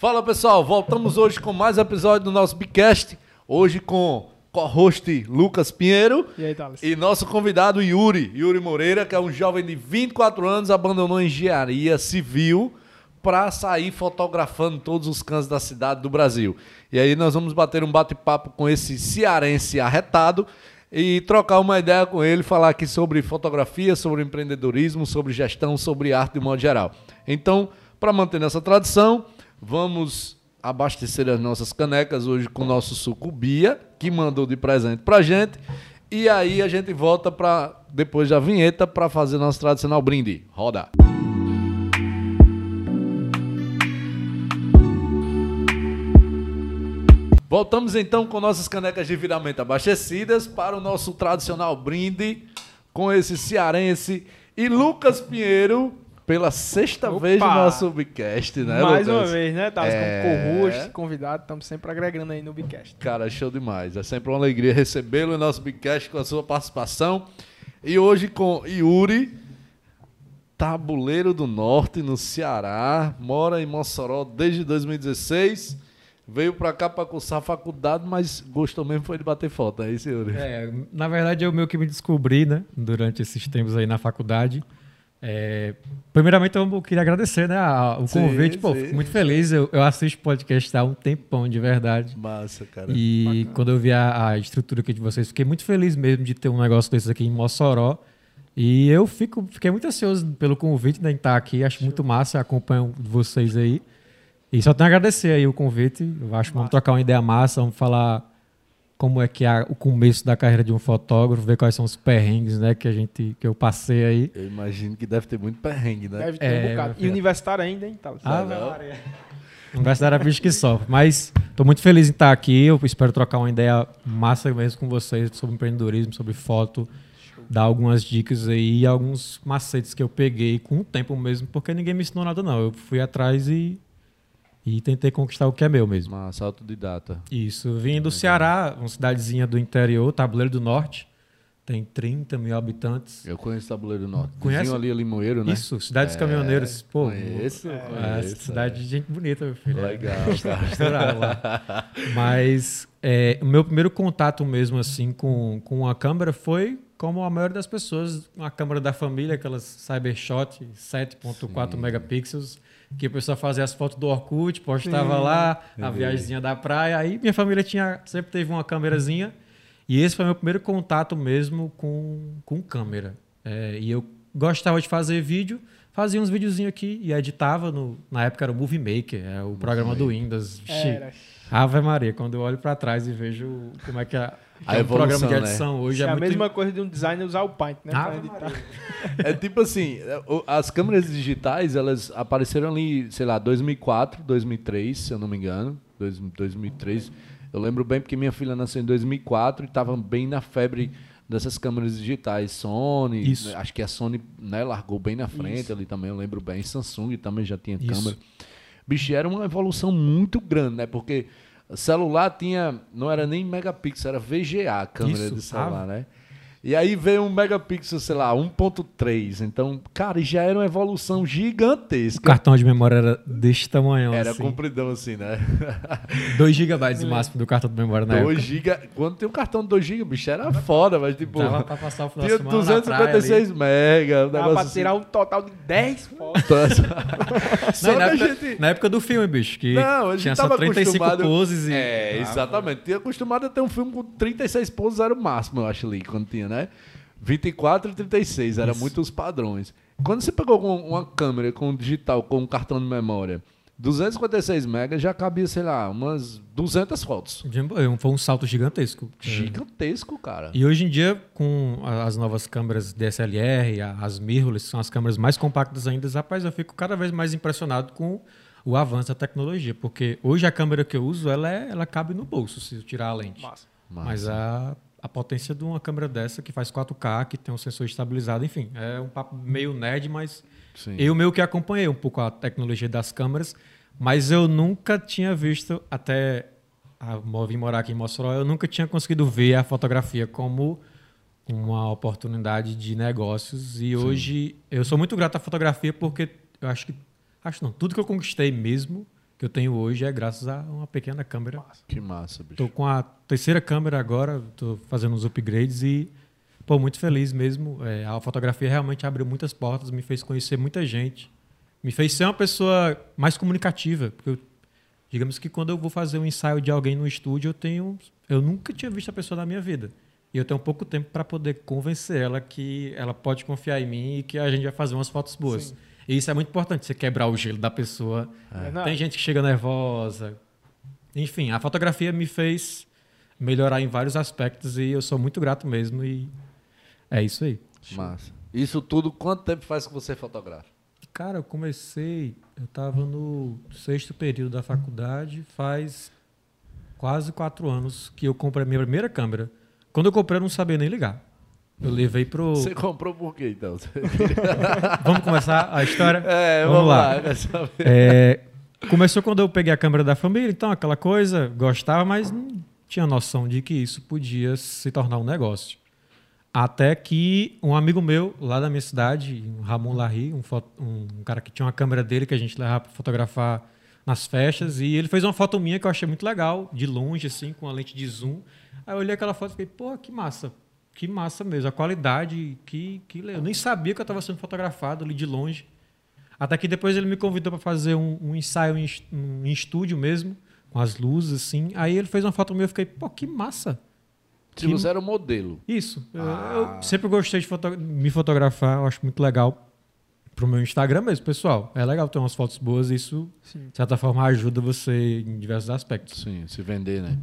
Fala pessoal, voltamos hoje com mais um episódio do nosso Bicast. Hoje com co-host Lucas Pinheiro E aí, e nosso convidado Yuri, Yuri Moreira, que é um jovem de 24 anos, abandonou a engenharia civil para sair fotografando todos os cantos da cidade do Brasil. E aí nós vamos bater um bate-papo com esse cearense arretado e trocar uma ideia com ele, falar aqui sobre fotografia, sobre empreendedorismo, sobre gestão, sobre arte de modo geral. Então, para manter essa tradição, vamos abastecer as nossas canecas hoje com o nosso suco Bia, que mandou de presente pra gente. E aí a gente volta para depois da vinheta para fazer nosso tradicional brinde. Roda. Voltamos então com nossas canecas devidamente abastecidas para o nosso tradicional brinde com esse cearense e Lucas Pinheiro pela sexta Opa! vez no nosso Bicast, né, Mais Lucas? uma vez, né, Thales? É. Como co-host, convidado, estamos sempre agregando aí no Bicast. Cara, show demais. É sempre uma alegria recebê-lo em nosso Bicast com a sua participação. E hoje com Yuri, tabuleiro do norte, no Ceará, mora em Mossoró desde 2016. Veio pra cá pra cursar a faculdade, mas gostou mesmo foi de bater foto, é isso, Yuri? É, na verdade, eu meio que me descobri, né, durante esses tempos aí na faculdade. É, primeiramente, eu queria agradecer, né, a- o Sim, convite. Pô, sim. fico muito feliz. Eu, eu assisto podcast há um tempão, de verdade. Massa, cara. E quando eu vi a, a estrutura aqui de vocês, fiquei muito feliz mesmo de ter um negócio desses aqui em Mossoró. E eu fico, fiquei muito ansioso pelo convite né, em estar aqui. Acho muito massa, acompanho vocês aí. E só tenho a agradecer aí o convite. Eu acho que vamos trocar uma ideia massa, vamos falar como é que é o começo da carreira de um fotógrafo, ver quais são os perrengues, né, que a gente que eu passei aí. Eu imagino que deve ter muito perrengue, né? Deve ter É, um bocado. E universitário ainda, hein, Thales? Ah, não? Universidade é bicho que sofre. Mas estou muito feliz em estar aqui. Eu espero trocar uma ideia massa mesmo com vocês sobre empreendedorismo, sobre foto, dar algumas dicas aí e alguns macetes que eu peguei com o tempo mesmo, porque ninguém me ensinou nada, não. Eu fui atrás e, e tentei conquistar o que é meu mesmo. Massa, autodidata. Isso. Vim do Ceará, uma cidadezinha do interior, Tabuleiro do Norte. Tem 30 mil habitantes. Eu conheço o Tabuleiro do Norte. Conhece? Vizinho ali, Limoeiro, né? Isso, Cidade dos É, Caminhoneiros. Pô, Conheço, é, conheço. cidade de gente bonita, meu filho. Legal. Misturado lá. Mas é, o meu primeiro contato mesmo assim com, com a câmera foi como a maioria das pessoas, uma câmera da família, aquelas Cybershot 7.4 megapixels, que o pessoal fazia as fotos do Orkut, postava lá, a viagemzinha da praia. Aí minha família tinha, sempre teve uma câmerazinha. E esse foi meu primeiro contato mesmo com, com câmera. É, e eu gostava de fazer vídeo, fazia uns videozinhos aqui e editava. No, na época era o Movie Maker, é o programa do Windows. Vixe. Ave Maria, quando eu olho para trás e vejo como é que é, A é um evolução, programa de né? edição hoje é, é, a muito mesma coisa de um designer usar o Paint, né? Maria. É tipo assim, o- as câmeras digitais, elas apareceram ali, sei lá, 2004, 2003, se eu não me engano. Dois- 2003. Eu lembro bem porque minha filha nasceu em 2004 e estava bem na febre dessas câmeras digitais. Sony, Isso. né, acho que a Sony né, largou bem na frente ali também, eu lembro bem. Samsung também já tinha Isso. câmera. Bicho, era uma evolução muito grande, né? Porque celular tinha, não era nem megapixel, era VGA a câmera Isso, de celular, né? E aí veio um megapixel, sei lá, 1.3. Então, cara, já era uma evolução O gigantesca. cartão de memória era desse tamanho. Era assim. compridão assim, né? 2 GB de máximo do cartão de memória na 2 época. GB. Quando tem um cartão de 2 GB, bicho, era foda, mas tipo. Dava pra passar o final Tinha de semana na praia ali. 256 mega. Um Dá negócio pra assim. tirar um total de 10 fotos. Só Não, que na, época, gente. na época do filme, bicho, que Não, a gente tinha só tava 35 acostumado- poses e... É, Ah, exatamente. Tinha acostumado a ter um filme com 36 poses, era o máximo, eu acho ali, quando tinha, né? 24 e 36, era Isso. muito os padrões. Quando você pegou uma câmera com digital, com um cartão de memória, 256 megas já cabia, sei lá, umas 200 fotos. Foi um salto gigantesco. Gigantesco, cara. E hoje em dia, com as novas câmeras DSLR, as mirrorless, que são as câmeras mais compactas ainda, rapaz, eu fico cada vez mais impressionado com o avanço da tecnologia, porque hoje a câmera que eu uso, ela, é- ela cabe no bolso, se eu tirar a lente. Massa. Mas a, a potência de uma câmera dessa, que faz 4K, que tem um sensor estabilizado, enfim, é um papo meio nerd, mas Sim. eu meio que acompanhei um pouco a tecnologia das câmeras, mas eu nunca tinha visto, até a, vim morar aqui em Mossoró, eu nunca tinha conseguido ver a fotografia como uma oportunidade de negócios. E hoje eu sou muito grato à fotografia porque eu acho que. Acho não, tudo que eu conquistei mesmo que eu tenho hoje é graças a uma pequena câmera. Que massa, bicho. Tô com a terceira câmera agora, tô fazendo uns upgrades e pô, muito feliz mesmo. É, a fotografia realmente abriu muitas portas, me fez conhecer muita gente, me fez ser uma pessoa mais comunicativa. Porque eu, digamos que quando eu vou fazer um ensaio de alguém no estúdio, eu tenho, eu nunca tinha visto a pessoa na minha vida. E eu tenho pouco tempo para poder convencer ela que ela pode confiar em mim e que a gente vai fazer umas fotos boas. Sim. E isso é muito importante, você quebrar o gelo da pessoa. Verdade. Tem gente que chega nervosa. Enfim, a fotografia me fez melhorar em vários aspectos e eu sou muito grato mesmo. E é isso aí. Massa. Isso tudo, quanto tempo faz que você fotografa? Cara, eu comecei, eu estava no sexto período da faculdade, faz quase quatro anos que eu comprei a minha primeira câmera. Quando eu comprei, eu não sabia nem ligar. Eu levei pro. Você comprou por quê, então? Vamos começar a história? É, Vamos vamos, lá. lá. É, começou quando eu peguei a câmera da família, então aquela coisa, gostava, mas não tinha noção de que isso podia se tornar um negócio. Até que um amigo meu, lá da minha cidade, Ramon Larry, um, um cara que tinha uma câmera dele que a gente levava para fotografar nas festas, e ele fez uma foto minha que eu achei muito legal, de longe, assim, com a lente de zoom. Aí eu olhei aquela foto e fiquei, pô, que massa. Que massa mesmo. A qualidade, que, que Eu nem sabia que eu estava sendo fotografado ali de longe. Até que depois ele me convidou para fazer um, um ensaio em, um- em estúdio mesmo, com as luzes, assim. Aí ele fez uma foto minha e eu fiquei, pô, que massa. Se você era o modelo. Isso. Eu- Ah. Eu sempre gostei de foto- me fotografar, eu acho muito legal. Pro meu Instagram mesmo, pessoal. É legal ter umas fotos boas, isso, Sim. de certa forma, ajuda você em diversos aspectos. Sim, se vender, né?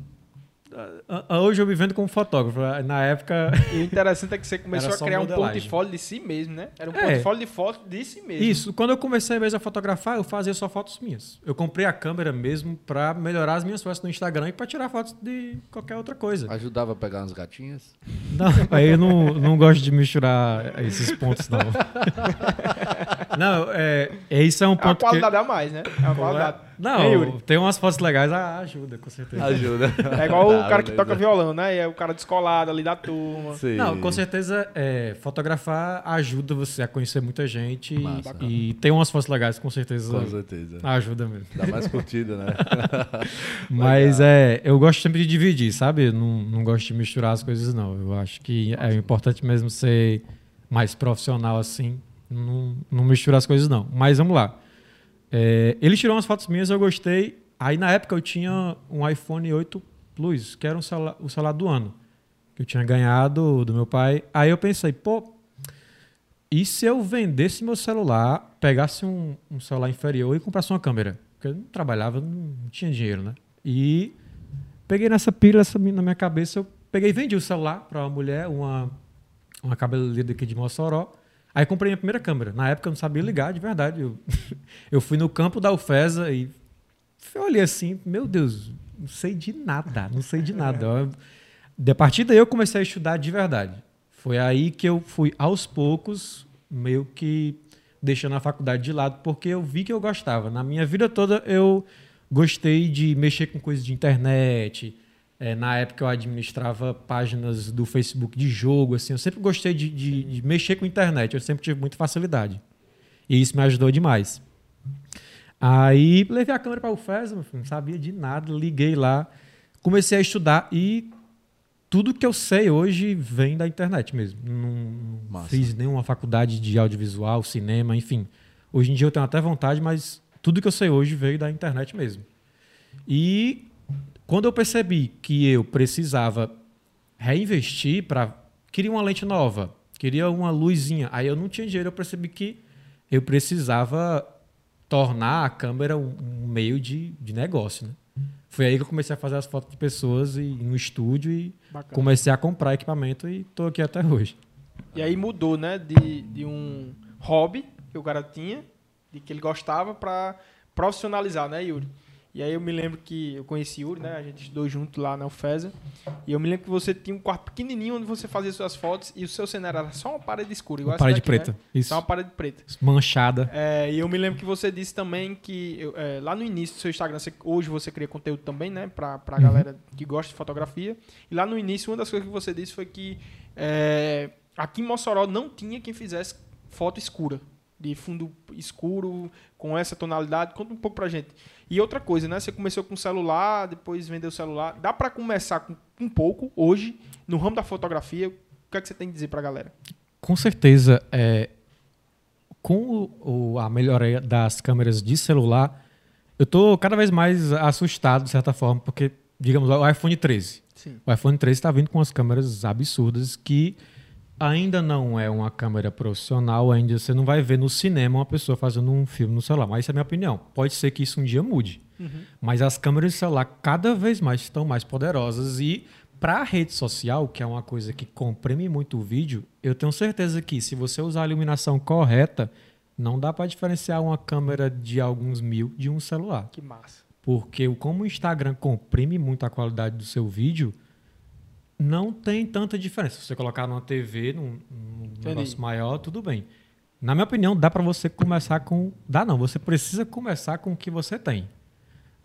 Ah, ah, Hoje eu me vendo como fotógrafo. Na época. E o interessante é que você começou a criar um portfólio de si mesmo, né? Era um É. portfólio de foto de si mesmo. Isso, quando eu comecei mesmo a fotografar, eu fazia só fotos minhas. Eu comprei a câmera mesmo para melhorar as minhas fotos no Instagram e para tirar fotos de qualquer outra coisa. Ajudava a pegar umas gatinhas? Não, aí eu não, não gosto de misturar esses pontos, não. Não, é, é isso é um É uma ponto que... qualidade a mais, né? É uma qualidade. Não, tem umas fotos legais, ah, ajuda, com certeza. Ajuda. É igual o Tá, cara que beleza. toca violão, né? E é o cara descolado ali da turma. Sim. Não, com certeza, é, fotografar ajuda você a conhecer muita gente e- Massa. e, tem umas fotos legais, com certeza Com certeza. ajuda mesmo. Dá mais curtida, né? Mas é, eu gosto sempre de dividir, sabe? Eu Não, não gosto de misturar as coisas, não. Eu acho que é importante mesmo ser mais profissional assim. Não, não misturar as coisas, não. Mas vamos lá. É, ele tirou umas fotos minhas, eu gostei. Aí na época eu tinha um iPhone 8 Plus, que era um celular, o celular do ano. Que eu tinha ganhado do meu pai. Aí eu pensei, pô, e se eu vendesse meu celular, pegasse um, um celular inferior e comprasse uma câmera? Porque eu não trabalhava, não, tinha dinheiro, né? E peguei nessa pilha essa, na minha cabeça, eu peguei e vendi o celular para uma mulher, uma, uma cabeleireira aqui de Mossoró. Aí comprei minha primeira câmera. Na época eu não sabia ligar, de verdade. Eu, eu fui no campo da UFESA e eu olhei assim, meu Deus, não sei de nada, não sei de nada. Eu- De a partir daí eu comecei a estudar de verdade. Foi aí que eu fui aos poucos, meio que deixando a faculdade de lado, porque eu vi que eu gostava. Na minha vida toda eu gostei de mexer com coisas de internet. É, na época eu administrava páginas do Facebook de jogo, assim. Eu sempre gostei de, de- de mexer com internet. Eu sempre tive muita facilidade. E isso me ajudou demais. Aí levei a câmera para o FES, não sabia de nada, liguei lá, comecei a estudar e tudo que eu sei hoje vem da internet mesmo. Não, não Massa. fiz nenhuma faculdade de audiovisual, cinema, enfim. Hoje em dia eu tenho até vontade, mas tudo que eu sei hoje veio da internet mesmo. E quando eu percebi que eu precisava reinvestir para queria uma lente nova, queria uma luzinha, aí eu não tinha dinheiro, eu percebi que eu precisava tornar a câmera um, um meio de, de negócio, né? Foi aí que eu comecei a fazer as fotos de pessoas e, no estúdio e Bacana. comecei a comprar equipamento e tô aqui até hoje. E aí mudou, né? De, de um hobby que o cara tinha, de que ele gostava, pra profissionalizar, né, Yuri? E aí eu me lembro que eu conheci Yuri, né? A gente estudou junto lá na UFESA. E eu me lembro que você tinha um quarto pequenininho onde você fazia suas fotos e o seu cenário era só uma parede escura, igual Uma parede daqui, preta. Né? Isso. Só uma parede preta. Manchada. É, e eu me lembro que você disse também que eu- é, lá no início do seu Instagram, você- hoje você cria conteúdo também, né? Pra, pra Uhum. galera que gosta de fotografia. E lá no início, uma das coisas que você disse foi que é, aqui em Mossoró não tinha quem fizesse foto escura. De fundo escuro, com essa tonalidade? Conta um pouco pra gente. E outra coisa, né? Você começou com celular, depois vendeu o celular. Dá para começar com um pouco hoje no ramo da fotografia? O que é que você tem que dizer pra galera? Com certeza, é, com o, a melhoria das câmeras de celular, eu estou cada vez mais assustado, de certa forma, porque, digamos, o iPhone 13. Sim. O iPhone 13 está vindo com as câmeras absurdas que ainda não é uma câmera profissional, ainda você não vai ver no cinema uma pessoa fazendo um filme no celular. Mas essa é a minha opinião. Pode ser que isso um dia mude. Uhum. Mas as câmeras de celular cada vez mais estão mais poderosas e para a rede social, que é uma coisa que comprime muito o vídeo, eu tenho certeza que se você usar a iluminação correta, não dá para diferenciar uma câmera de alguns mil de um celular. Que massa. Porque como o Instagram comprime muito a qualidade do seu vídeo, não tem tanta diferença. Se você colocar numa TV, num, num negócio maior, tudo bem. Na minha opinião, dá para você começar com. Dá não, você precisa começar com o que você tem.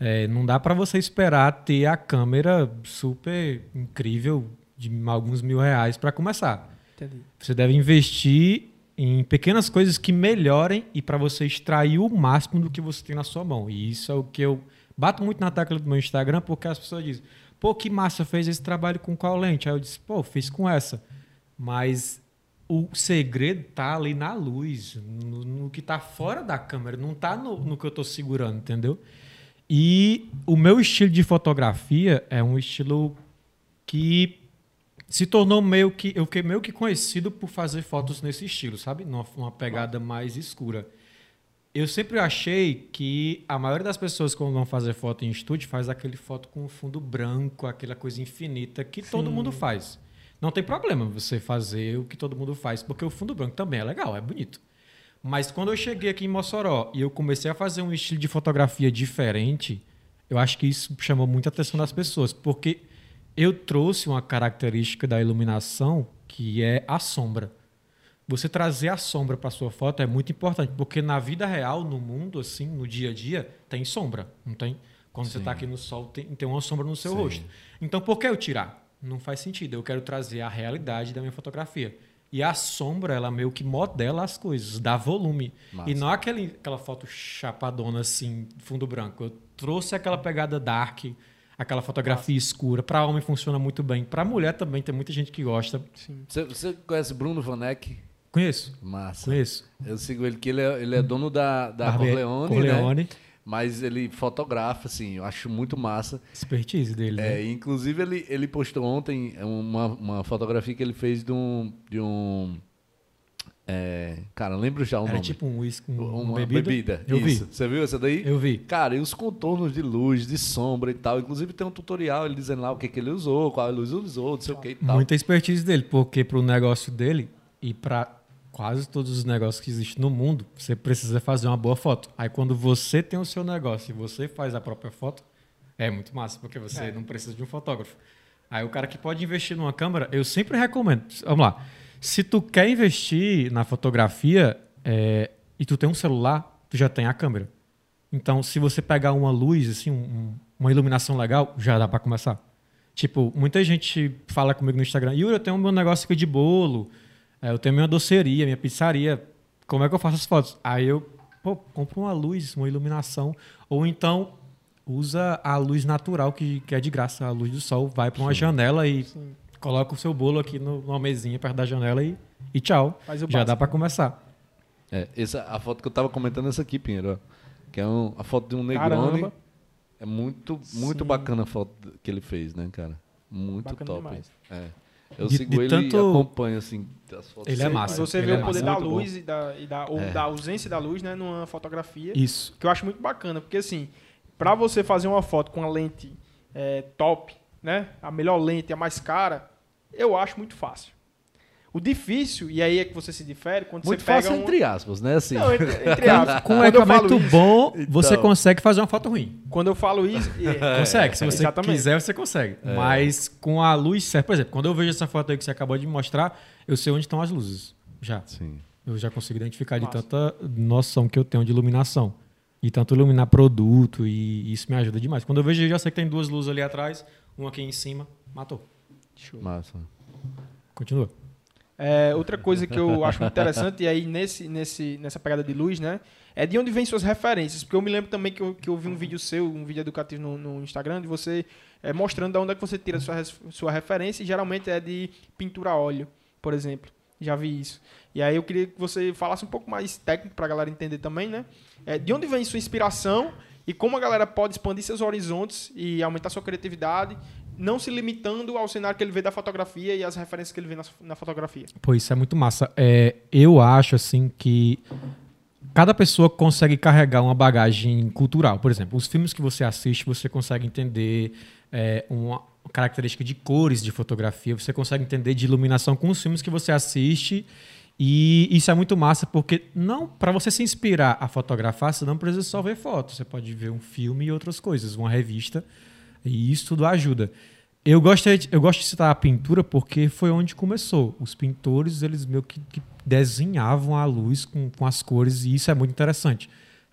É, não dá para você esperar ter a câmera super incrível de alguns mil reais para começar. Entendi. Você deve investir em pequenas coisas que melhorem e para você extrair o máximo do que você tem na sua mão. E isso é o que eu bato muito na tecla do meu Instagram, porque as pessoas dizem: pô, que massa, fez esse trabalho com qual lente? Aí eu disse: pô, fiz com essa. Mas o segredo tá ali na luz, no, no que tá fora da câmera, não tá no, no que eu tô segurando, entendeu? E o meu estilo de fotografia é um estilo que se tornou meio que eu fiquei meio que conhecido por fazer fotos nesse estilo, sabe? Numa, uma pegada mais escura. Eu sempre achei que a maioria das pessoas quando vão fazer foto em estúdio faz aquele foto com fundo branco, aquela coisa infinita que Sim. todo mundo faz. Não tem problema você fazer o que todo mundo faz, porque o fundo branco também é legal, é bonito. Mas quando eu cheguei aqui em Mossoró e eu comecei a fazer um estilo de fotografia diferente, eu acho que isso chamou muita atenção das pessoas, porque eu trouxe uma característica da iluminação que é a sombra. Você trazer a sombra para sua foto é muito importante, porque na vida real, no mundo, assim, no dia a dia, tem sombra, não tem? Quando Sim. você está aqui no sol, tem, tem uma sombra no seu Sim. rosto. Então, por que eu tirar? Não faz sentido. Eu quero trazer a realidade da minha fotografia. E a sombra, ela meio que modela as coisas, dá volume. Massa. E não é aquele, aquela foto chapadona, assim, fundo branco. Eu trouxe aquela pegada dark, aquela fotografia escura. Para homem funciona muito bem. Para mulher também tem muita gente que gosta. Você, você conhece Bruno Vanek? Conheço. Massa. Conheço. Eu sigo ele, que ele é, ele é dono da, da Barbe... Corleone, Corleone. Né? Mas ele fotografa, assim, eu acho muito massa. Expertise dele, é, né? Inclusive, ele, ele postou ontem uma, uma fotografia que ele fez de um... De um é, cara, lembro já o Era nome. tipo um whisky, um, uma bebida. bebida. Eu Isso. vi. Você viu essa daí? Eu vi. Cara, e os contornos de luz, de sombra e tal. Inclusive tem um tutorial ele dizendo lá o que, que ele usou, qual luz usou, não sei o que e tal. Muita expertise dele, porque pro negócio dele e para quase todos os negócios que existem no mundo, você precisa fazer uma boa foto. Aí quando você tem o seu negócio e você faz a própria foto, é muito massa, porque você é. não precisa de um fotógrafo. Aí o cara que pode investir numa câmera, eu sempre recomendo. Vamos lá. Se tu quer investir na fotografia é, e tu tem um celular, tu já tem a câmera. Então, se você pegar uma luz, assim, um, uma iluminação legal, já dá para começar. Tipo, muita gente fala comigo no Instagram, Yuri, eu tenho um meu negócio aqui de bolo, eu tenho minha doceria, minha pizzaria. Como é que eu faço as fotos? Aí eu pô, compro uma luz, uma iluminação. Ou então usa a luz natural, que, que é de graça. A luz do sol vai para uma Sim. janela e Sim. coloca o seu bolo aqui no, numa mesinha perto da janela e, e tchau. Já dá para começar. É, essa, a foto que eu estava comentando é essa aqui, Pinheiro. Que é um, a foto de um Negroni. Caramba. É muito, muito Sim. bacana a foto que ele fez, né, cara? Muito bacana top. Demais. É. Eu de, sigo de ele tanto... e acompanho, assim, as fotos. Ele é massa. Você ele vê é o poder massa. da luz e, da, e da, ou É. da ausência da luz, né, numa fotografia. Isso. Que eu acho muito bacana, porque assim, pra você fazer uma foto com a lente é, top, né, a melhor lente, a mais cara, eu acho muito fácil. O difícil, e aí é que você se difere, quando Muito você pega fácil, um... entre aspas, né? Assim. Não, entre, entre aspas. Com um equipamento isso- bom, você Então. consegue fazer uma foto ruim. Quando eu falo isso... é, Consegue. Se você Exatamente. quiser, você consegue. Mas com a luz certa. Por exemplo, quando eu vejo essa foto aí que você acabou de me mostrar, eu sei onde estão as luzes. Já. Sim. Eu já consigo identificar de Massa. tanta noção que eu tenho de iluminação. E tanto iluminar produto, e isso me ajuda demais. Quando eu vejo, eu já sei que tem duas luzes ali atrás, uma aqui em cima, matou. Massa. Continua. É, outra coisa que eu acho interessante, e aí nesse, nesse, nessa pegada de luz, né? É de onde vem suas referências. Porque eu me lembro também que eu, que eu vi um vídeo seu, um vídeo educativo no, no Instagram, de você é, mostrando de onde é que você tira sua, sua referência, e geralmente é de pintura a óleo, por exemplo. Já vi isso. E aí eu queria que você falasse um pouco mais técnico pra galera entender também, né? É, de onde vem sua inspiração e como a galera pode expandir seus horizontes e aumentar sua criatividade, não se limitando ao cenário que ele vê da fotografia e as referências que ele vê na, na fotografia. Pô, isso é muito massa. É, eu acho, assim, que cada pessoa consegue carregar uma bagagem cultural. Por exemplo, os filmes que você assiste, você consegue entender é, uma característica de cores de fotografia, você consegue entender de iluminação com os filmes que você assiste. E isso é muito massa, porque não para você se inspirar a fotografar, você não precisa só ver fotos. Você pode ver um filme e outras coisas, uma revista. E isso tudo ajuda. Eu gosto, de, eu gosto de citar a pintura porque foi onde começou. Os pintores, eles meio que, que desenhavam a luz com, com as cores e isso é muito interessante.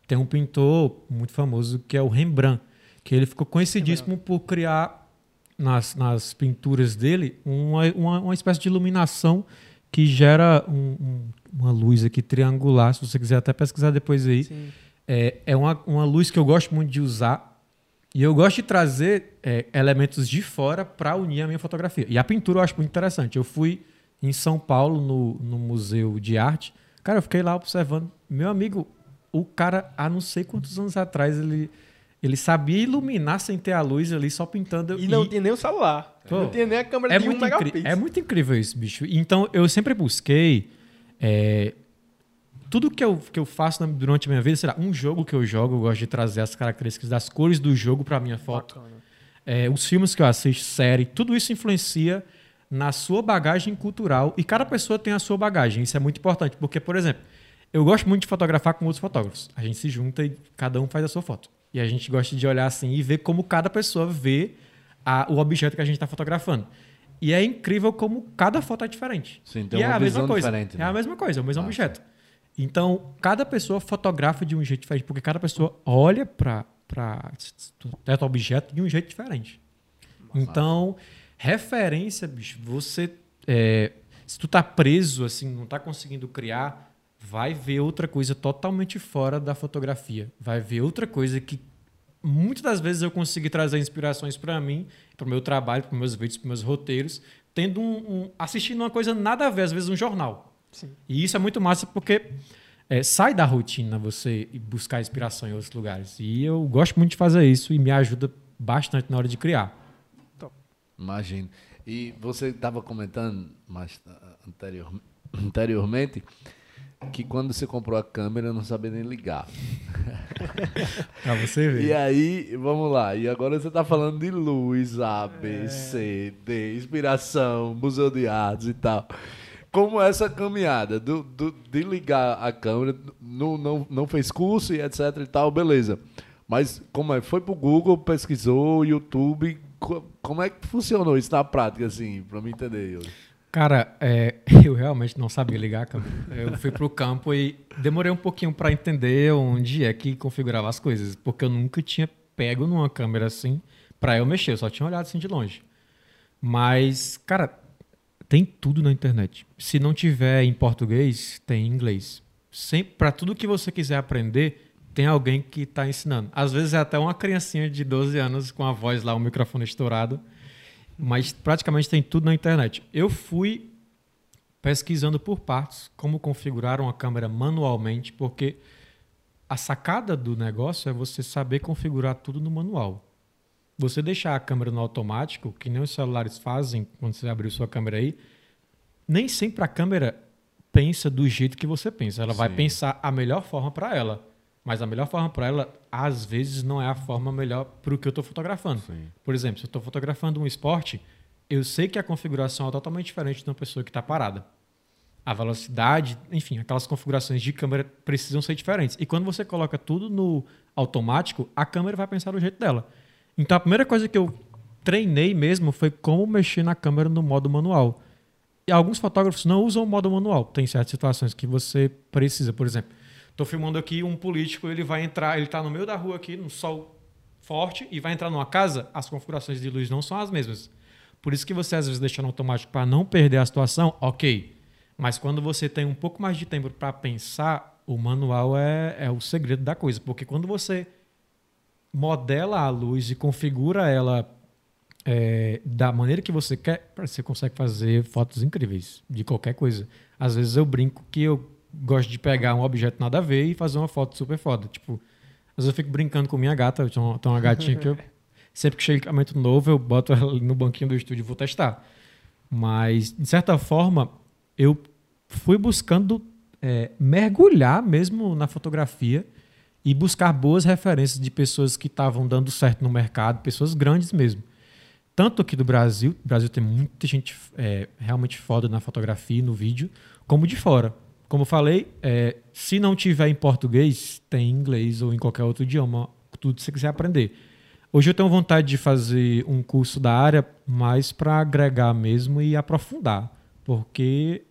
Tem um pintor muito famoso que é o Rembrandt, que ele ficou conhecidíssimo por criar nas, nas pinturas dele uma, uma, uma espécie de iluminação que gera um- um- uma luz aqui triangular. Se você quiser até pesquisar depois aí. Sim. É, é uma, uma luz que eu gosto muito de usar. E eu gosto de trazer é, elementos de fora para unir a minha fotografia. E a pintura eu acho muito interessante. Eu fui em São Paulo, no, no Museu de Arte. Cara, eu fiquei lá observando. Meu amigo, o cara, há não sei quantos anos atrás, ele, ele sabia iluminar sem ter a luz ali, só pintando. E não tinha nem o celular. Pô, não tinha nem a câmera é de muito, um megapixel. é muito incrível isso, bicho. Então, eu sempre busquei. é, tudo que eu, que eu faço na- durante a minha vida, sei lá, um jogo que eu jogo, eu gosto de trazer as características das cores do jogo para minha foto. É, os filmes que eu assisto, série, tudo isso influencia na sua bagagem cultural e cada pessoa tem a sua bagagem. Isso é muito importante, porque, por exemplo, eu gosto muito de fotografar com outros fotógrafos. A gente se junta e cada um faz a sua foto. E a gente gosta de olhar assim e ver como cada pessoa vê a- o objeto que a gente está fotografando. E é incrível como cada foto é diferente. Sim, tem e é uma a mesma coisa. diferente, É né? a mesma coisa, é o mesmo Ah, objeto. Então, cada pessoa fotografa de um jeito diferente, porque cada pessoa olha para certo objeto de um jeito diferente. Então, referência, bicho, você. é, se tu tá preso, assim, não tá conseguindo criar, vai ver outra coisa totalmente fora da fotografia. Vai ver outra coisa que muitas das vezes eu consegui trazer inspirações para mim, para o meu trabalho, para meus vídeos, para meus roteiros, tendo um, um- assistindo uma coisa nada a ver, às vezes um jornal. Sim. E isso é muito massa porque é, sai da rotina você buscar inspiração em outros lugares. E eu gosto muito de fazer isso e me ajuda bastante na hora de criar. Imagino. E você estava comentando mais ah, anterior, anteriormente que quando você comprou a câmera não sabia nem ligar. Pra você ver. E aí, vamos lá. E agora você está falando de luz, A, B, C, D, inspiração, museu de artes e tal. Como essa caminhada do, do- de ligar a câmera, não, não, não fez curso e etc e tal, beleza. Mas como é? Foi pro Google, pesquisou, YouTube. co- Como é que funcionou isso na prática, assim, pra mim entender? Yuri? Cara, é, eu realmente não sabia ligar a câmera. Eu fui pro campo e demorei um pouquinho para entender onde é que configurava as coisas, porque eu nunca tinha pego numa câmera assim para eu mexer, eu só tinha olhado assim de longe. Mas, cara, tem tudo na internet. Se não tiver em português, tem em inglês. Para tudo que você quiser aprender, tem alguém que está ensinando. Às vezes é até uma criancinha de 12 anos com a voz lá, o microfone estourado mas praticamente tem tudo na internet. Eu fui pesquisando por partes como configurar uma câmera manualmente, porque a sacada do negócio é você saber configurar tudo no manual. Você deixar a câmera no automático, que nem os celulares fazem quando você abriu sua câmera aí, nem sempre a câmera pensa do jeito que você pensa. Ela vai Sim. pensar a melhor forma para ela. Mas a melhor forma para ela, às vezes, não é a forma melhor para o que eu estou fotografando. Por exemplo, se eu estou fotografando um esporte, eu sei que a configuração é totalmente diferente de uma pessoa que está parada. A velocidade, enfim, aquelas configurações de câmera precisam ser diferentes. E quando você coloca tudo no automático, a câmera vai pensar do jeito dela. Então a primeira coisa que eu treinei mesmo foi como mexer na câmera no modo manual. E alguns fotógrafos não usam o modo manual. Tem certas situações que você precisa, por exemplo, estou filmando aqui um político, ele vai entrar, ele está no meio da rua aqui, no sol forte, e vai entrar numa casa, as configurações de luz não são as mesmas. Por isso que você às vezes deixa no automático para não perder a situação, ok. Mas quando você tem um pouco mais de tempo para pensar, o manual é, é o segredo da coisa. Porque quando você modela a luz e configura ela é, da maneira que você quer, você consegue fazer fotos incríveis de qualquer coisa. Às vezes eu brinco que eu gosto de pegar um objeto nada a ver e fazer uma foto super foda. Tipo, às vezes eu fico brincando com minha gata, eu tenho uma, gatinha que eu, sempre que chega equipamento novo, eu boto ela no banquinho do estúdio e vou testar. Mas, de certa forma, eu fui buscando é, mergulhar mesmo na fotografia e buscar boas referências de pessoas que estavam dando certo no mercado, pessoas grandes mesmo. Tanto aqui do Brasil, o Brasil tem muita gente é, realmente foda na fotografia e no vídeo, como de fora. Como eu falei, é, se não tiver em português, tem em inglês ou em qualquer outro idioma, tudo que você quiser aprender. Hoje eu tenho vontade de fazer um curso da área mais para agregar mesmo e aprofundar, porque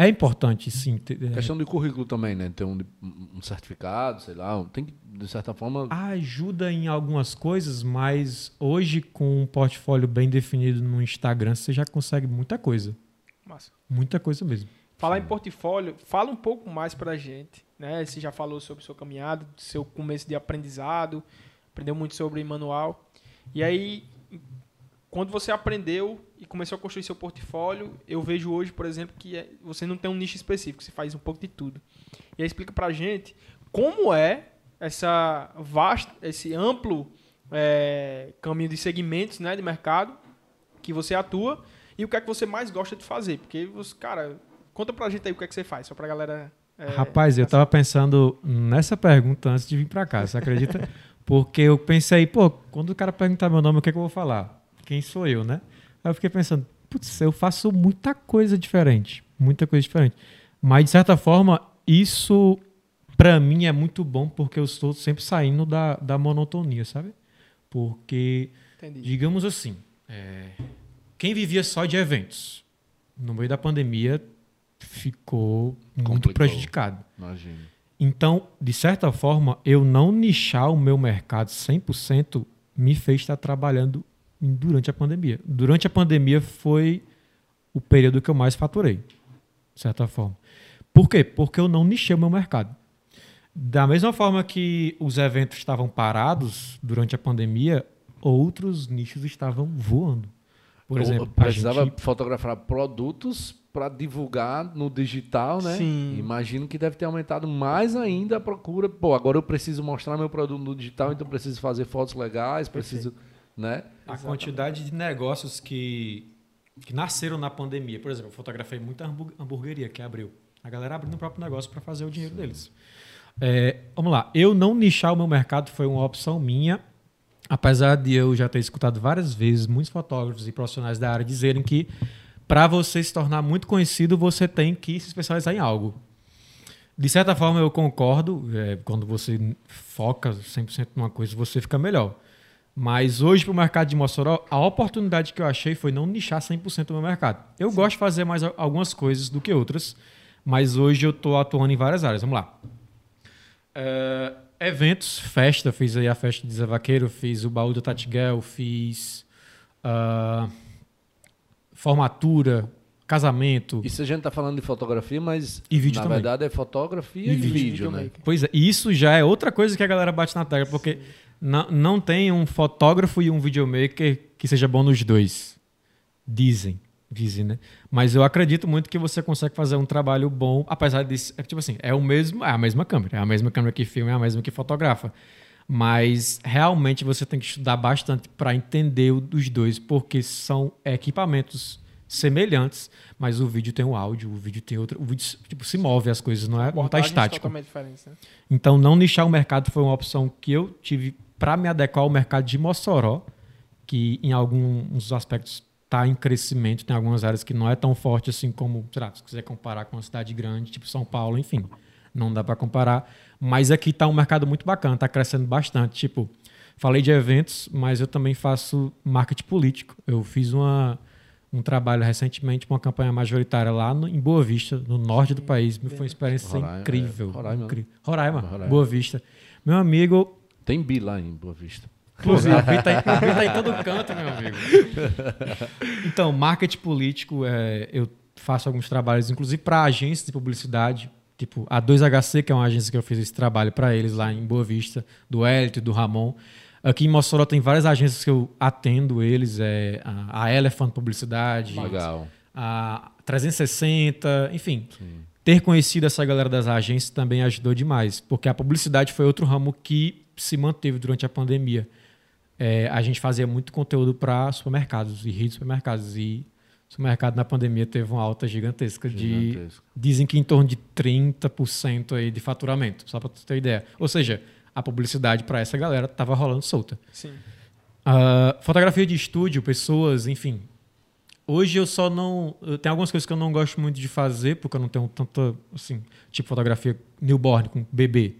é importante, sim. Ter, é... Questão de currículo também, né? Ter um, um, certificado, sei lá, tem que, de certa forma. Ajuda em algumas coisas, mas hoje, com um portfólio bem definido no Instagram, você já consegue muita coisa. Massa. Muita coisa mesmo. Falar em portfólio, fala um pouco mais pra gente, né? Você já falou sobre sua caminhada, seu começo de aprendizado, aprendeu muito sobre manual. E aí, quando você aprendeu e começou a construir seu portfólio, eu vejo hoje, por exemplo, que é, você não tem um nicho específico, você faz um pouco de tudo. E aí explica pra gente como é essa vasta, esse amplo é, caminho de segmentos né, de mercado que você atua e o que é que você mais gosta de fazer. Porque, você, cara, conta pra gente aí o que é que você faz, só pra galera... É, Rapaz, eu tava pensando nessa pergunta antes de vir pra cá, você acredita? Porque eu pensei, pô, quando o cara perguntar meu nome, o que, é que eu vou falar? Quem sou eu, né? Aí eu fiquei pensando, putz, eu faço muita coisa diferente. Muita coisa diferente. Mas, de certa forma, isso para mim é muito bom porque eu estou sempre saindo da, da monotonia, sabe? Porque, Entendi. digamos assim, é, quem vivia só de eventos, no meio da pandemia, ficou Complicou. muito prejudicado. Imagina. Então, de certa forma, eu não nichar o meu mercado 100% me fez estar trabalhando durante a pandemia. Durante a pandemia foi o período que eu mais faturei, de certa forma. Por quê? Porque eu não nichei o meu mercado. Da mesma forma que os eventos estavam parados durante a pandemia, outros nichos estavam voando. Por exemplo, precisava gente... fotografar produtos para divulgar no digital, né? Sim. Imagino que deve ter aumentado mais ainda a procura. Pô, agora eu preciso mostrar meu produto no digital, então preciso fazer fotos legais, preciso, Perfeito. Né? A Exatamente. quantidade de negócios que, que nasceram na pandemia. Por exemplo, eu fotografei muita hamburgueria que abriu. A galera abrindo o próprio negócio para fazer o dinheiro Sim. deles. É, vamos lá. Eu não nichar o meu mercado foi uma opção minha, apesar de eu já ter escutado várias vezes muitos fotógrafos e profissionais da área dizerem que para você se tornar muito conhecido, você tem que se especializar em algo. De certa forma, eu concordo. É, quando você foca 100% numa coisa, você fica melhor. Mas hoje, para o mercado de Mossoró, a oportunidade que eu achei foi não nichar 100% do meu mercado. Eu Sim. gosto de fazer mais algumas coisas do que outras, mas hoje eu estou atuando em várias áreas. Vamos lá. É, eventos, festa, fiz aí a festa de Zé Vaqueiro, fiz o baú do Tatiguel, fiz... Uh, formatura, casamento. Isso a gente está falando de fotografia, mas e vídeo na também. verdade é fotografia e, e vídeo, vídeo né? Pois é, e isso já é outra coisa que a galera bate na tecla, porque não, não tem um fotógrafo e um videomaker que seja bom nos dois. Dizem, dizem, né? Mas eu acredito muito que você consegue fazer um trabalho bom, apesar de é, tipo assim, é o mesmo, é a mesma câmera, é a mesma câmera que filma, é a mesma que fotografa. Mas realmente você tem que estudar bastante para entender os dois, porque são equipamentos semelhantes, mas o vídeo tem o áudio, o vídeo tem outro. O vídeo tipo, se move as coisas, não é não está estático. Né? Então, não nichar o mercado foi uma opção que eu tive para me adequar ao mercado de Mossoró, que em alguns aspectos está em crescimento, tem algumas áreas que não é tão forte assim como, sei lá, se quiser comparar com uma cidade grande, tipo São Paulo, enfim não dá para comparar. Mas aqui está um mercado muito bacana, está crescendo bastante. Tipo, falei de eventos, mas eu também faço marketing político. Eu fiz uma, um trabalho recentemente com uma campanha majoritária lá no, em Boa Vista, no norte do país. Foi uma experiência Roraima, incrível. É, Roraima. incrível. Roraima, Roraima, Boa Vista. Meu amigo. Tem bi lá em Boa Vista. Inclusive, o bi tá, tá em todo canto, meu amigo. Então, marketing político, é, eu faço alguns trabalhos, inclusive para agências de publicidade, tipo a 2HC, que é uma agência que eu fiz esse trabalho para eles lá em Boa Vista, do Hélito e do Ramon. Aqui em Mossoró tem várias agências que eu atendo eles, é a, a Elephant Publicidade, Legal. a 360, enfim. Ter conhecido essa galera das agências também ajudou demais, porque a publicidade foi outro ramo que se manteve durante a pandemia. É, a gente fazia muito conteúdo para supermercados e redes de supermercados. E o supermercado na pandemia teve uma alta gigantesca, de. Gigantesco. Dizem que em torno de 30% aí de faturamento, só para tu ter ideia. Ou seja, a publicidade para essa galera estava rolando solta. Sim. Ah, fotografia de estúdio, pessoas, enfim. Hoje eu só não. Tem algumas coisas que eu não gosto muito de fazer, porque eu não tenho tanta. Assim, tipo fotografia newborn com bebê.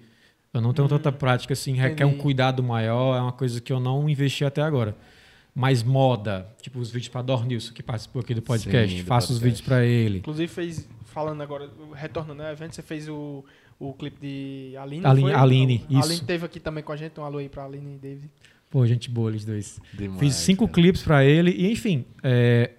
Eu não tenho tanta prática, assim, requer um entendi. cuidado maior, é uma coisa que eu não investi até agora. Mas moda, tipo os vídeos para Dornilson, que participou aqui do podcast, Sim, do faço os podcast. vídeos para ele. Inclusive fez, falando agora, retornando ao evento, você fez o, o clipe de Aline. Aline- foi? Aline, isso. Aline teve aqui também com a gente, um alô aí pra Aline e David. Pô, gente boa, eles dois. Demais, Fiz cinco cara. clipes para ele e, enfim, é,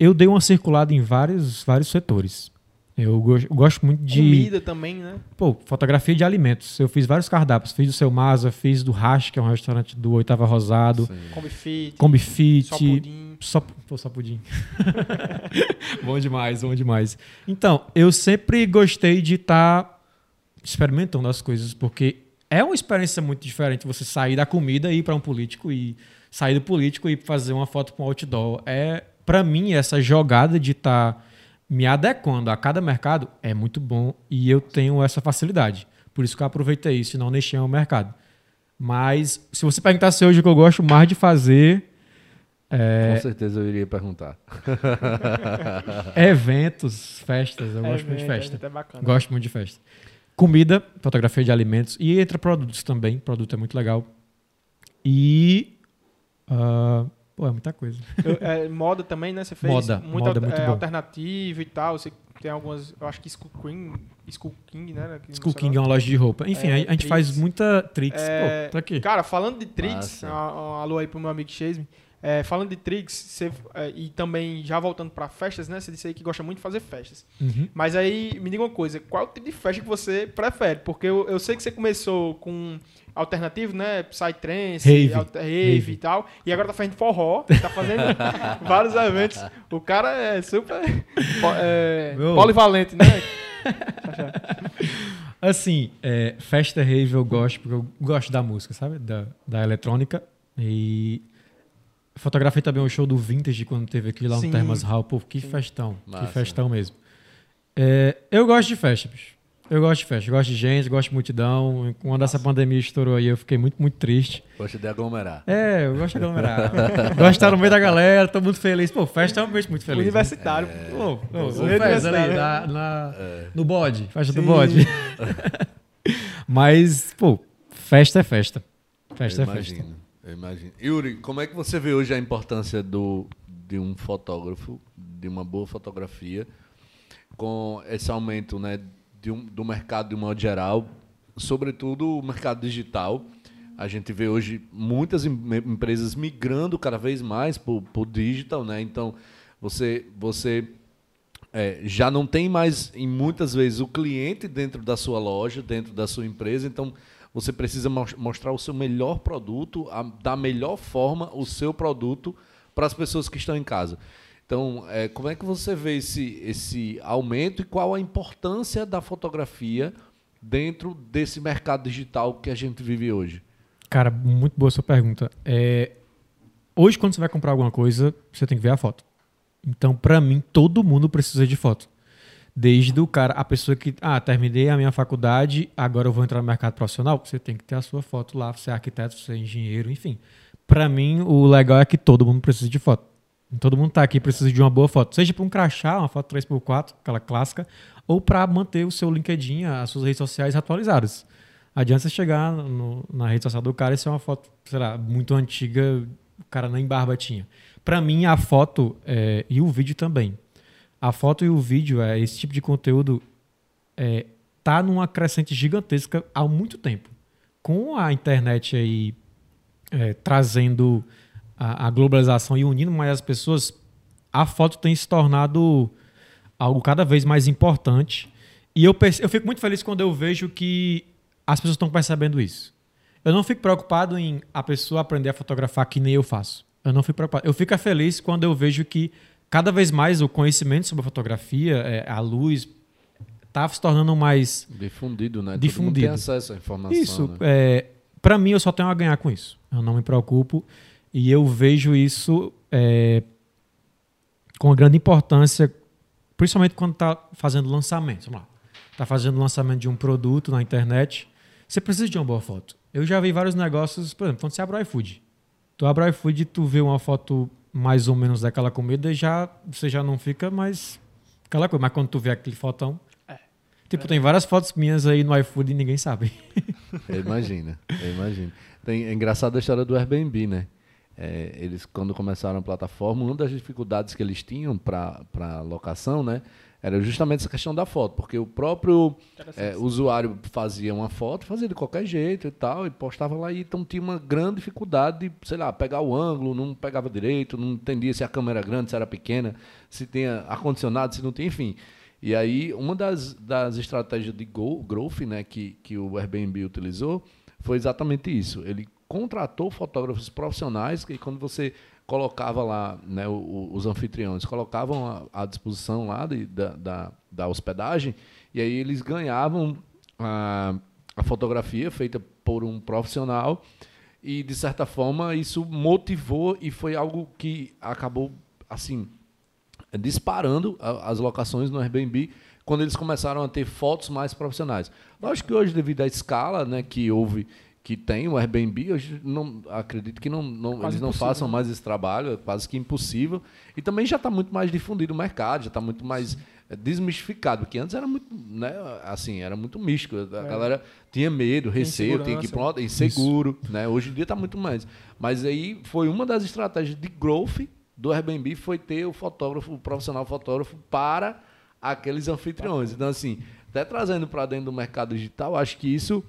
eu dei uma circulada em vários, vários setores. Eu gosto, eu gosto muito de Comida também, né? pô, fotografia de alimentos. Eu fiz vários cardápios. Fiz do Seu Masa, fiz do Rash, que é um restaurante do Oitava Rosado. Combi Fit, Combi Fit, Só Pudim. só, pô, só pudim. bom demais, bom demais. Então, eu sempre gostei de estar experimentando as coisas, porque é uma experiência muito diferente você sair da comida e ir para um político e sair do político e fazer uma foto com outdoor. É, para mim, essa jogada de estar me adequando a cada mercado é muito bom e eu tenho essa facilidade. Por isso que eu aproveitei isso e não deixei o mercado. Mas se você perguntasse hoje o que eu gosto mais de fazer, Com certeza eu iria perguntar. Eventos, festas, eu É, gosto muito de é, festa. É, bacana. Gosto muito de festa. Comida, fotografia de alimentos e entre produtos também. Produto é muito legal. E. ah, pô, é muita coisa. Eu- é, moda também, né? Você fez Moda, muito, moda é al- muito é, bom. alternativo e tal. Você tem algumas. Eu acho que Skull King, Skull King né? Ceará. King é uma loja de roupa. Enfim, É, a, a gente faz muita tricks. É, Pô, tá aqui. Cara, falando de Trix, Massa. um alô aí pro meu amigo Chesme. É, falando de Trix, você, é, e também já voltando pra festas, né? Você disse aí que gosta muito de fazer festas. Uhum. Mas aí, me diga uma coisa, qual é o tipo de festa que você prefere? Porque eu, eu sei que você começou com alternativo, né? Psytrance, Rave. alter- rave, Rave. e tal. E agora tá fazendo forró, tá fazendo vários eventos. O cara é super é, polivalente, né? Assim, é, festa rave eu gosto, porque eu gosto da música, sabe? Da, da eletrônica. E fotografei também o show do Vintage quando teve aqui lá Sim. no Termas Hall. Pô, que Sim. festão. Massa. Que festão mesmo. É, eu gosto de festa, bicho. Eu gosto de festa, gosto de gente, gosto de multidão. Quando essa pandemia estourou aí, eu fiquei muito, muito triste. Gosto de aglomerar. É, eu gosto de aglomerar. gosto de estar no meio da galera, tô muito feliz. Pô, festa é um ambiente muito feliz. né? Universitário. Pô, pô, Com ô, certeza. festa ali na, na- no bode, festa do Sim. bode. Mas, pô, festa é festa. Festa eu é festa. imagino, eu imagino. Yuri, como é que você vê hoje a importância do, de um fotógrafo, de uma boa fotografia, com esse aumento né, um- do mercado de um modo geral, sobretudo o mercado digital? A gente vê hoje muitas em- empresas migrando cada vez mais para o digital, né? Então, você, você é, já não tem mais, em muitas vezes, o cliente dentro da sua loja, dentro da sua empresa. Então, você precisa mos- mostrar o seu melhor produto, a- da melhor forma, o seu produto para as pessoas que estão em casa. Então, é, como é que você vê esse, esse aumento e qual a importância da fotografia dentro desse mercado digital que a gente vive hoje? Cara, muito boa sua pergunta. É, hoje, quando você vai comprar alguma coisa, você tem que ver a foto. Então, pra mim, todo mundo precisa de foto. Desde o cara, a pessoa que, ah, terminei a minha faculdade, agora eu vou entrar no mercado profissional, você tem que ter a sua foto lá, você é arquiteto, você é engenheiro, enfim. Pra mim, o legal é que todo mundo precisa de foto. Todo mundo tá aqui precisa de uma boa foto, seja para um crachá, uma foto 3x4, aquela clássica, ou para manter o seu LinkedIn, as suas redes sociais atualizadas. Adianta você chegar no- na rede social do cara e ser uma foto, sei lá, muito antiga, o cara nem barba tinha. Pra mim, a foto é, e o vídeo também. A foto e o vídeo, é, esse tipo de conteúdo, é, tá numa crescente gigantesca há muito tempo. Com a internet aí é, trazendo a, a globalização e unindo mais as pessoas, a foto tem se tornado algo cada vez mais importante. E eu, eu fico muito feliz quando eu vejo que as pessoas estão percebendo isso. Eu não fico preocupado em a pessoa aprender a fotografar que nem eu faço. Eu não fico preocupado. Eu fico feliz quando eu vejo que cada vez mais o conhecimento sobre a fotografia, é, a luz, está se tornando mais Difundido, né? Todo mundo Difundido. tem acesso à informação. isso, né? é, para mim, eu só tenho a ganhar com isso. Eu não me preocupo. E eu vejo isso é, com grande importância, principalmente quando está fazendo lançamento. Vamos lá. Está fazendo lançamento de um produto na internet. Você precisa de uma boa foto. Eu já vi vários negócios, por exemplo, quando você abre o iFood. Tu abre o iFood e tu vê uma foto mais ou menos daquela comida e já, você já não fica mais aquela coisa. Mas quando tu vê aquele fotão. Tipo, tem várias fotos minhas aí no iFood e ninguém sabe. Eu imagino, eu imagino. Tem, é engraçada a história do Airbnb, né? É, eles, quando começaram a plataforma, uma das dificuldades que eles tinham para locação, né? Era justamente essa questão da foto, porque o próprio é, usuário fazia uma foto, fazia de qualquer jeito e tal, e postava lá, e então tinha uma grande dificuldade de, sei lá, pegar o ângulo, não pegava direito, não entendia se a câmera era grande, se era pequena, se tinha ar-condicionado, se não tinha, enfim. E aí, uma das, das estratégias de growth né, que, que o Airbnb utilizou foi exatamente isso. Ele contratou fotógrafos profissionais que quando você colocava lá, né, o- os anfitriões colocavam à, disposição lá de- da, da, da hospedagem e aí eles ganhavam a, a fotografia feita por um profissional e de certa forma isso motivou e foi algo que acabou assim disparando as locações no Airbnb quando eles começaram a ter fotos mais profissionais. Lógico que hoje, devido à escala né, que houve, que tem o Airbnb, hoje não, acredito que não, não- eles não impossível, façam né? mais esse trabalho, é quase que impossível. E também já está muito mais difundido o mercado, já está muito mais eh, desmistificado, porque antes era muito, né, assim, era muito místico. A É. galera tinha medo, receio, tinha que ir pronto, inseguro, né? Hoje em dia está muito mais. Mas aí foi uma das estratégias de growth do Airbnb foi ter o fotógrafo, o profissional fotógrafo para aqueles anfitriões. Então assim, até trazendo para dentro do mercado digital, acho que isso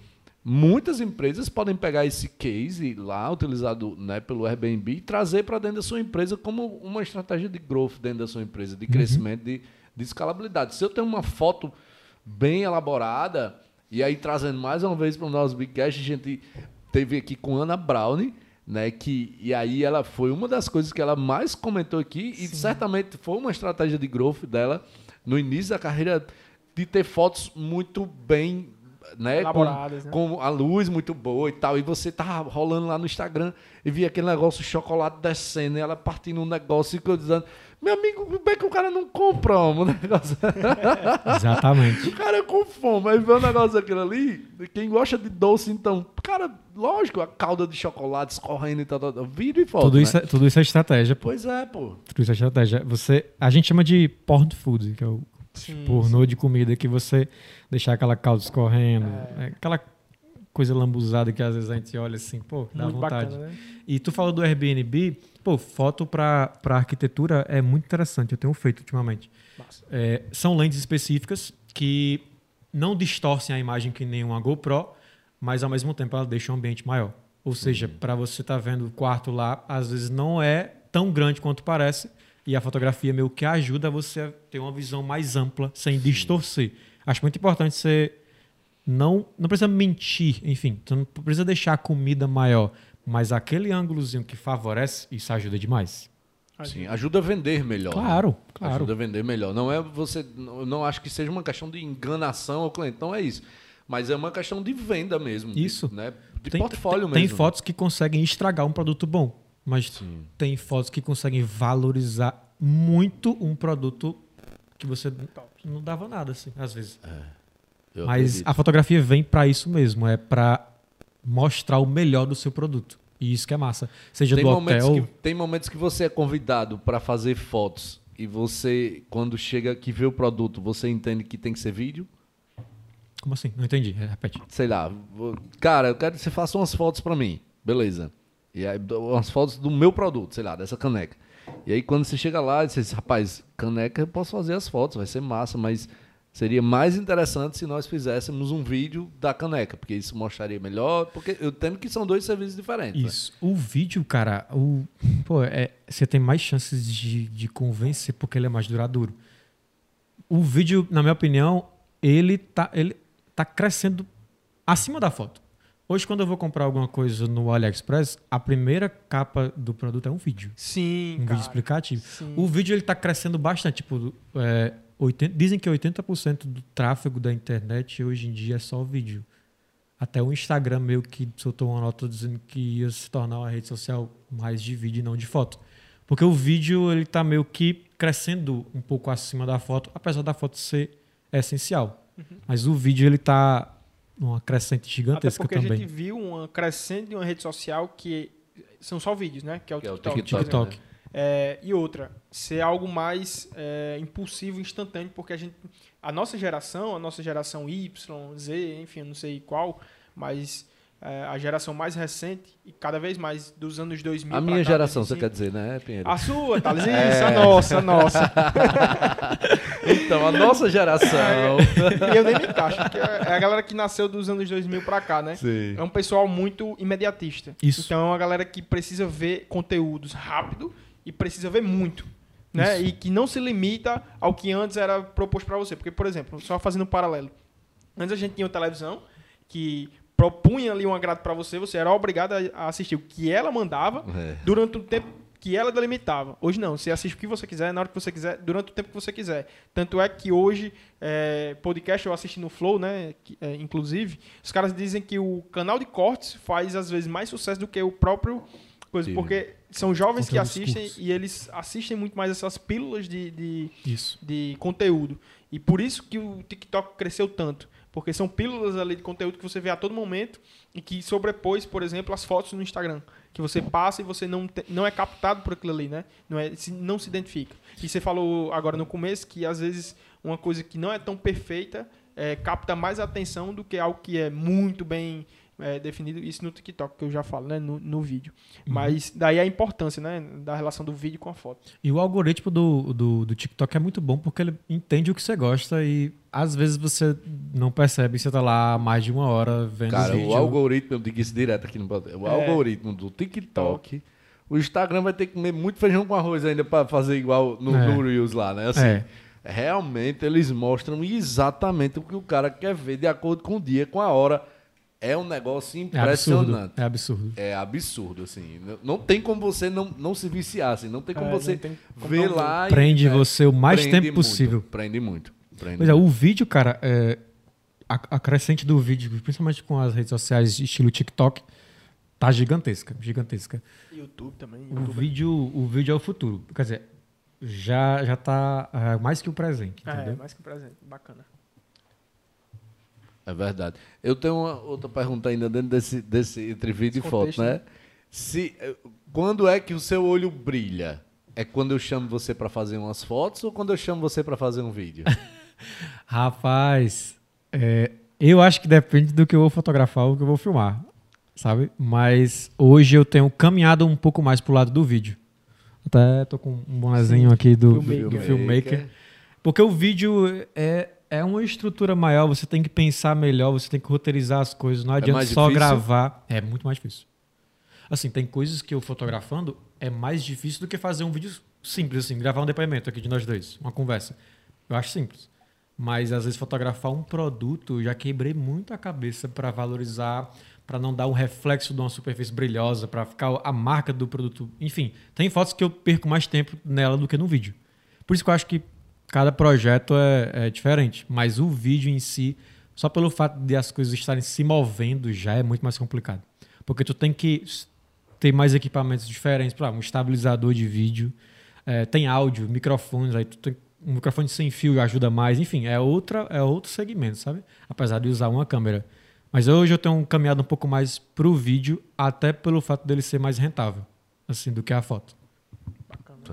muitas empresas podem pegar esse case lá utilizado né, pelo Airbnb e trazer para dentro da sua empresa como uma estratégia de growth dentro da sua empresa, de crescimento, de, de escalabilidade. Se eu tenho uma foto bem elaborada, e aí trazendo mais uma vez para o nosso Bigcast, a gente teve aqui com Ana Browne, né, que, e aí ela foi uma das coisas que ela mais comentou aqui, e certamente foi uma estratégia de growth dela no início da carreira de ter fotos muito bem né, com- né? com a luz muito boa e tal, e você tá rolando lá no Instagram e via aquele negócio chocolate descendo, e ela partindo um negócio e eu dizendo, meu amigo, como é que o cara não compra um negócio? Exatamente. o cara é com fome, aí vê um negócio daquele ali, quem gosta de doce, então, cara, lógico, a calda de chocolate escorrendo e tal, tal, tal vídeo e foto, tudo, né? isso é, tudo isso é estratégia, pô. Pois é, pô. Tudo isso é estratégia. Você, a gente chama de porn food, que é o Sim, pornô de comida, que você deixar aquela calda escorrendo, é, aquela coisa lambuzada que às vezes a gente olha assim, pô, dá Muito vontade. bacana, né? E tu falou do Airbnb, pô, foto para arquitetura é muito interessante, eu tenho feito ultimamente. É, são lentes específicas que não distorcem a imagem que nem uma GoPro, mas ao mesmo tempo ela deixa o ambiente maior. Ou seja, para você estar vendo o quarto lá, às vezes não é tão grande quanto parece, e a fotografia meio que ajuda você a ter uma visão mais ampla, sem distorcer. Acho muito importante você não, não precisa mentir, enfim, tu não precisa deixar a comida maior, mas aquele ângulozinho que favorece, isso ajuda demais. Sim, ajuda a vender melhor. né? Claro, claro. Ajuda a vender melhor. Não é você. não- acho que seja uma questão de enganação ao cliente. Não é isso. Mas é uma questão de venda mesmo. de- Isso. né? De tem, portfólio tem, mesmo. Tem fotos que conseguem estragar um produto bom, mas Sim. tem fotos que conseguem valorizar muito um produto que você não dava nada, assim, às vezes. Eu mas acredito. a fotografia vem para isso mesmo, é para mostrar o melhor do seu produto. E isso que é massa. Seja tem do momentos, hotel. que, tem momentos que você é convidado para fazer fotos e você, quando chega que vê o produto, você entende que tem que ser vídeo. Como assim? Não entendi. Repete. Sei lá, cara, eu quero que você faça umas fotos para mim. Beleza. E aí, umas fotos do meu produto, sei lá, dessa caneca. E aí, quando você chega lá, você diz, rapaz, caneca eu posso fazer as fotos, vai ser massa, mas seria mais interessante se nós fizéssemos um vídeo da caneca, porque isso mostraria melhor, porque eu entendo que são dois serviços diferentes. né? Isso. O vídeo, cara, o, pô, é, você tem mais chances de, de convencer porque ele é mais duradouro. o vídeo, na minha opinião, ele tá, ele tá crescendo acima da foto. Hoje, quando eu vou comprar alguma coisa no AliExpress, a primeira capa do produto é um vídeo. Sim, Um cara. vídeo explicativo. Sim. O vídeo ele tá crescendo bastante. Tipo, é, 80 dizem que 80% do tráfego da internet hoje em dia é só vídeo. Até o Instagram meio que soltou uma nota dizendo que ia se tornar uma rede social mais de vídeo e não de foto. Porque o vídeo ele tá meio que crescendo um pouco acima da foto, apesar da foto ser essencial. Uhum. Mas o vídeo ele tá numa crescente Até gigantesca porque a também. gente viu uma crescente de uma rede social que são só vídeos, né? Que é o Que é o TikTok. TikTok. TikTok. É, e outra, ser algo mais é, impulsivo, instantâneo, porque a gente, a nossa geração, a nossa geração Y, Z, enfim, eu não sei qual, mas é, a geração mais recente e cada vez mais dos anos 2000 A minha cá, geração, você 2005. quer dizer, né, Pinheiro? A sua, Thales? Isso, É. a nossa, a nossa. Então, a nossa geração. e eu nem me encaixo, porque é a galera que nasceu dos anos 2000 pra cá, né? Sim. É um pessoal muito imediatista. Isso. Então é uma galera que precisa ver conteúdos rápido e precisa ver muito. Né? E que não se limita ao que antes era proposto para você. Porque, por exemplo, só fazendo um paralelo. Antes a gente tinha uma televisão que propunha ali um agrado para você, você era obrigado a- assistir o que ela mandava É. durante o tempo que ela delimitava. Hoje não, você assiste o que você quiser, na hora que você quiser, durante o tempo que você quiser. Tanto é que hoje, é, podcast eu assisti no Flow, né? que, é, inclusive, os caras dizem que o canal de cortes faz às vezes mais sucesso do que o próprio coisa, Sim. porque são jovens que assistem curtos. e eles assistem muito mais essas pílulas de, de, Isso. de conteúdo. E por isso que o TikTok cresceu tanto. Porque são pílulas ali de conteúdo que você vê a todo momento e que sobrepôs, por exemplo, as fotos no Instagram. Que você passa e você não, te- não é captado por aquilo ali, né? Não, é, se- não se identifica. E você falou agora no começo que às vezes uma coisa que não é tão perfeita é, capta mais atenção do que algo que é muito bem é, definido. Isso no TikTok, que eu já falo, né? No, no vídeo. Mas daí a importância, né? Da relação do vídeo com a foto. E o algoritmo do, do, do TikTok é muito bom porque ele entende o que você gosta e às vezes você não percebe, você tá lá há mais de uma hora vendo Cara, vídeo. o algoritmo, eu digo isso direto aqui no o É. algoritmo do TikTok, o Instagram vai ter que comer muito feijão com arroz ainda pra fazer igual no, É. no Reels lá, né? Assim, É. realmente eles mostram exatamente o que o cara quer ver de acordo com o dia, com a hora. É um negócio É absurdo. impressionante. É absurdo. É absurdo, assim. Não- Não tem como você não, não se viciar, assim. Não tem como É, você tem como ver não lá Prende é, você o mais tempo muito, possível. Prende muito. Prende Pois é, muito. o vídeo, cara, é, a, a crescente do vídeo, principalmente com as redes sociais estilo TikTok, tá gigantesca, gigantesca. YouTube também. O YouTube. vídeo, o vídeo é o futuro. Quer dizer, já, já tá é, mais que o presente, É, entendeu? mais que um presente. Bacana. É verdade. Eu tenho uma outra pergunta ainda dentro desse, desse entre vídeo Esse e foto, contexto, né? né? Se, eh, quando é que o seu olho brilha? É quando eu chamo você para fazer umas fotos ou quando eu chamo você para fazer um vídeo? Rapaz, é, eu acho que depende do que eu vou fotografar ou do que eu vou filmar, sabe? Mas hoje eu tenho caminhado um pouco mais pro lado do vídeo. Até tô com um bonezinho aqui do do Filmmaker. do filmmaker. Porque o vídeo é, é uma estrutura maior, você tem que pensar melhor, você tem que roteirizar as coisas, não adianta mais só gravar. É muito mais difícil. Assim, tem coisas que eu fotografando é mais difícil do que fazer um vídeo simples, assim, gravar um depoimento aqui de nós dois, uma conversa. Eu acho simples. Mas às vezes fotografar um produto, eu já quebrei muito a cabeça para valorizar, para não dar um reflexo de uma superfície brilhosa, para ficar a marca do produto. Enfim, tem fotos que eu perco mais tempo nela do que no vídeo. Por isso que eu acho que cada projeto é, é diferente. Mas o vídeo em si, só pelo fato de as coisas estarem se movendo, já é muito mais complicado. Porque tu tem que ter mais equipamentos diferentes, para um estabilizador de vídeo, é, tem áudio, microfones, aí tu tem um microfone sem fio ajuda mais, enfim, é outra é outro segmento, sabe? Apesar de usar uma câmera. Mas hoje eu tenho caminhado um pouco mais pro vídeo, até pelo fato dele ser mais rentável, assim, do que a foto.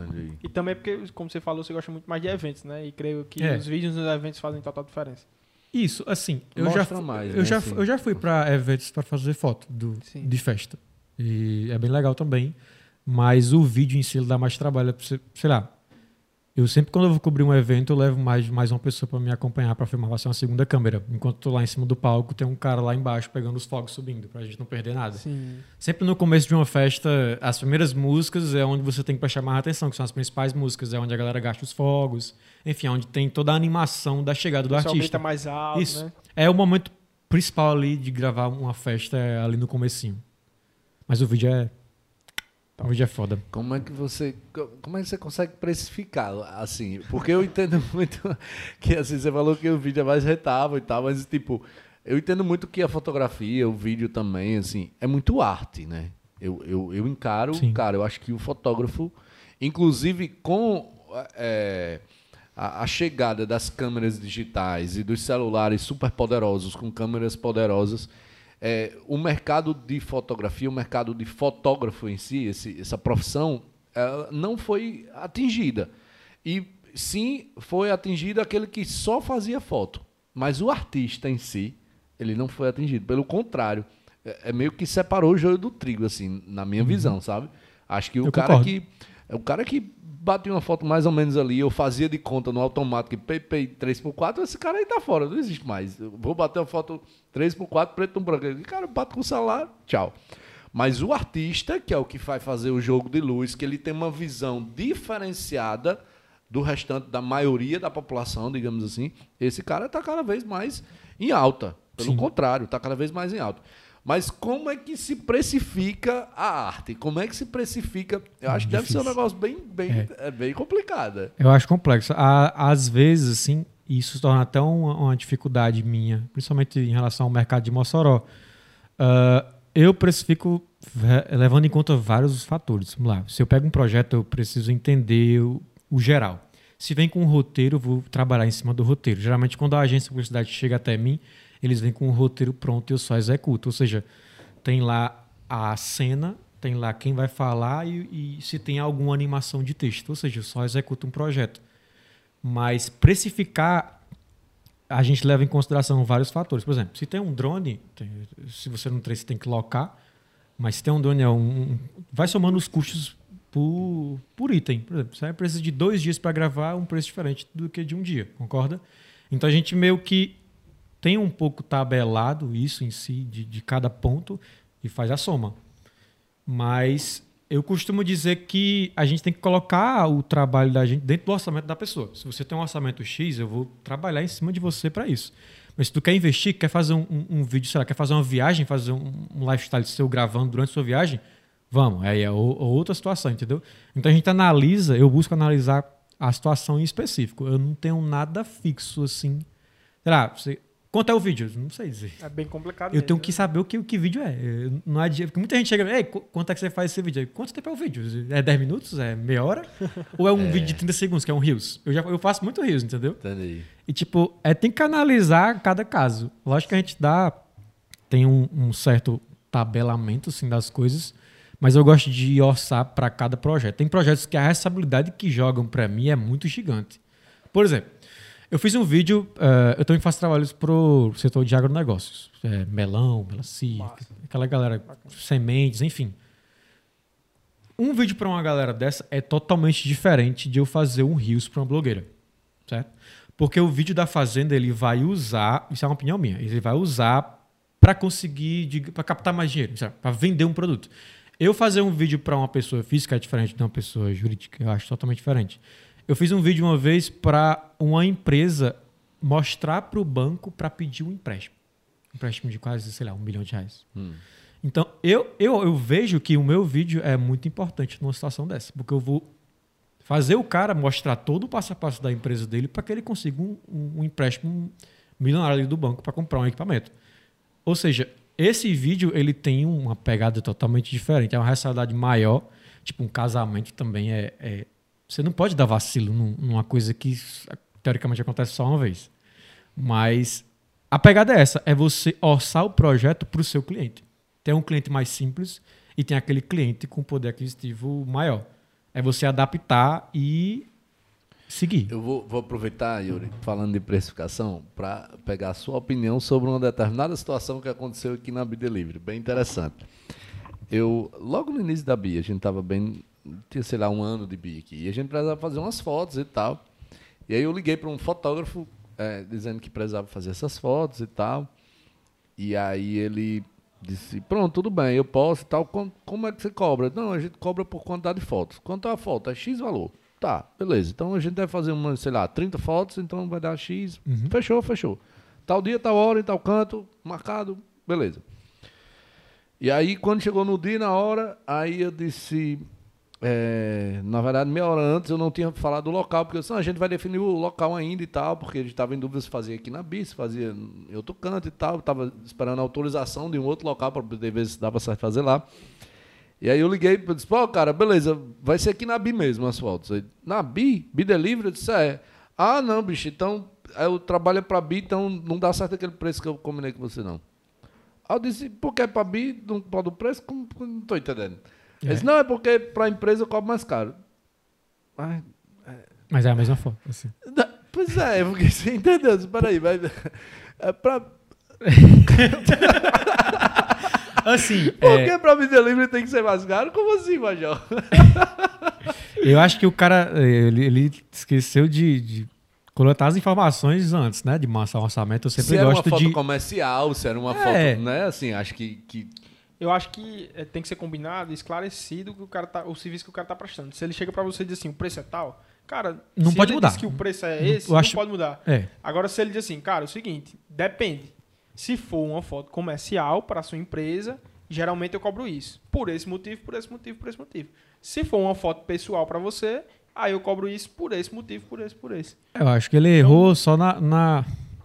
Entendi. E também porque, como você falou, você gosta muito mais de eventos, né? E creio que É. os vídeos nos eventos fazem total diferença. Isso, assim, eu Mostra já, fu- mais, eu, né, já, assim. eu já fui para eventos para fazer foto do, Sim. de festa. E é bem legal também. Mas o vídeo em si ele dá mais trabalho. pra você- Sei lá. Eu sempre, quando eu vou cobrir um evento, eu levo mais, mais uma pessoa para me acompanhar para filmar. Vai ser uma segunda câmera. Enquanto tô lá em cima do palco, tem um cara lá embaixo pegando os fogos subindo, pra gente não perder nada. Sim. Sempre no começo de uma festa, as primeiras músicas é onde você tem que prestar mais atenção, que são as principais músicas, é onde a galera gasta os fogos. Enfim, é onde tem toda a animação da chegada do artista. mais alto, Isso. né? É o momento principal ali de gravar uma festa é ali no comecinho. Mas o vídeo é. O vídeo é foda. Como é que você co- como é que você consegue precificar assim? Porque eu entendo muito que assim você falou que o vídeo é mais rentável e tal, mas tipo, eu entendo muito que a fotografia, o vídeo também, assim, é muito arte, né? Eu, eu, eu encaro, Sim. cara, eu acho que o fotógrafo, inclusive com é, a, a chegada das câmeras digitais e dos celulares super poderosos, com câmeras poderosas, é, o mercado de fotografia, o mercado de fotógrafo em si, esse- essa profissão, não foi atingida. E sim foi atingido aquele que só fazia foto. Mas o artista em si, ele não foi atingido. Pelo contrário, é, é meio que separou o joio do trigo, assim, na minha visão, sabe? Acho que o Eu cara concordo. que. O cara que batia uma foto mais ou menos ali, eu fazia de conta no automático, PP 3x4, esse cara aí tá fora, não existe mais. Eu vou bater uma foto 3x4, preto no branco. O cara bate com o celular, tchau. Mas o artista, que é o que vai fazer o jogo de luz, que ele tem uma visão diferenciada do restante da maioria da população, digamos assim, esse cara está cada vez mais em alta. Pelo Sim. contrário, está cada vez mais em alta. Mas como é que se precifica a arte? Como é que se precifica? Eu acho que deve ser um negócio bem, bem, é. bem complicado. é. Eu acho complexo. Às vezes, assim, isso se torna até uma, uma dificuldade minha, principalmente em relação ao mercado de Mossoró. Ah, eu precifico levando em conta vários fatores. Vamos lá. Se eu pego um projeto, eu preciso entender o, o geral. Se vem com um roteiro, eu vou trabalhar em cima do roteiro. Geralmente, quando a agência de publicidade chega até mim, eles vêm com um roteiro pronto e eu só executo. Ou seja, tem lá a cena, tem lá quem vai falar e, e se tem alguma animação de texto. Ou seja, eu só executo um projeto. Mas precificar, a gente leva em consideração vários fatores. Por exemplo, se tem um drone, tem- se você não tem, você tem que locar. Mas se tem um drone, é um, vai somando os custos por, por item. Por exemplo, você precisa de dois dias para gravar um preço diferente do que de um dia, concorda? Então a gente meio que tem um pouco tabelado isso em si, de, de cada ponto, e faz a soma. Mas eu costumo dizer que a gente tem que colocar o trabalho da gente dentro do orçamento da pessoa. Se você tem um orçamento X, eu vou trabalhar em cima de você para isso. Mas se tu quer investir, quer fazer um, um- um vídeo, sei lá, quer fazer uma viagem, fazer um, um lifestyle seu gravando durante sua viagem, vamos. Aí é outra situação, entendeu? Então a gente analisa, eu busco analisar a situação em específico. Eu não tenho nada fixo assim. Sei lá, você, quanto é o vídeo? Não sei dizer. É bem complicado Eu mesmo, tenho né? que saber o que, o que vídeo é. Eu- Não adianta, porque muita gente chega, ei, qu- quanto é que você faz esse vídeo? Quanto tempo é o vídeo? É 10 minutos? É meia hora? Ou é um vídeo de 30 segundos, que é um Reels? Eu, já, eu faço muito Reels, entendeu? Entendi. E, tipo, é, tem que analisar cada caso. Lógico que a gente dá. Tem um, um certo tabelamento, assim, das coisas. Mas eu gosto de orçar para cada projeto. Tem projetos que a responsabilidade que jogam para mim é muito gigante. Por exemplo, eu fiz um vídeo. eh, eu também faço trabalhos pro setor de agronegócios. É, melão, melancia, Massa. aquela galera, sementes, enfim. Um vídeo para uma galera dessa é totalmente diferente de eu fazer um Reels para uma blogueira certo? Porque o vídeo da fazenda ele vai usar, isso é uma opinião minha, ele vai usar para conseguir, para captar mais dinheiro, para vender um produto. Eu fazer um vídeo para uma pessoa física é diferente de uma pessoa jurídica, eu acho totalmente diferente. Eu fiz um vídeo uma vez para uma empresa mostrar para o banco para pedir um empréstimo, um empréstimo de quase, sei lá, um milhão de reais. Hum. Então, eu, eu, eu vejo que o meu vídeo é muito importante numa situação dessa, porque eu vou fazer o cara mostrar todo o passo a passo da empresa dele para que ele consiga um, um- um empréstimo milionário ali do banco para comprar um equipamento. Ou seja, esse vídeo ele tem uma pegada totalmente diferente, é uma responsabilidade maior. Tipo, um casamento também é. é- você não pode dar vacilo num- numa coisa que teoricamente acontece só uma vez. Mas a pegada é essa: é você orçar o projeto para o seu cliente. Tem um cliente mais simples e tem aquele cliente com poder aquisitivo maior. É você adaptar e seguir. Eu vou, vou aproveitar, Yuri, falando de precificação, para pegar a sua opinião sobre uma determinada situação que aconteceu aqui na Bidelivery. Bem interessante. Eu, logo no início da Bia, a gente estava bem tinha, sei lá, um ano de BI aqui. E a gente precisava fazer umas fotos e tal. E aí eu liguei para um fotógrafo é, dizendo que precisava fazer essas fotos e tal. E aí ele disse, pronto, tudo bem, eu posso e tal. Como, como é que você cobra? Não, a gente cobra por quantidade de fotos. Quanto é a foto? É X valor. Tá, beleza. Então a gente deve fazer uma, sei lá, 30 fotos, então vai dar X. Fechou, fechou. Tal dia, tal hora, em tal canto, marcado, beleza. E aí, quando chegou no dia, na hora, aí eu disse. É, na verdade, meia hora antes eu não tinha falado do local, porque eu disse, "Não, a gente vai definir o local ainda e tal, porque a gente estava em dúvida se fazia aqui na BIS, se fazia em outro canto e tal. Estava esperando a autorização de um outro local para poder ver se dava certo fazer lá. E aí eu liguei e disse, pô, cara, beleza, vai ser aqui na BI mesmo as fotos. Aí, na BI? BI Delivery? Eu disse, é. Ah, não, bicho, então eu trabalho para BI, então não dá certo aquele preço que eu combinei com você, não. Aí eu disse, por que é para BI não pode o preço? Como- não estou entendendo. Disse, não, é porque para a empresa eu cobro mais caro. Ai, Mas é a mesma foto. assim. pois é, porque você entendeu? Eu disse, Peraí, vai. É pra, Assim, por é, que para BI Delivery tem que ser mais caro? Como assim, Major? eu acho que o cara é, ele, ele esqueceu de, de coletar as informações antes, né? De massa orçamento. Eu sempre se era uma gosto foto de. comercial, se era uma É. foto, né? Assim, acho que, que Eu acho que é, tem que ser combinado, esclarecido que o cara tá, o serviço que o cara tá prestando. Se ele chega pra você e diz assim, o preço é tal, cara, Não pode mudar. diz que o preço é Não- esse, eu não acho- pode mudar. É. Agora, se ele diz assim, cara, é o seguinte, depende. Se for uma foto comercial para sua empresa, geralmente eu cobro isso. Por esse motivo, por esse motivo, por esse motivo. Se for uma foto pessoal para você, aí eu cobro isso por esse motivo, por esse, por esse. Eu acho que ele errou só na, na-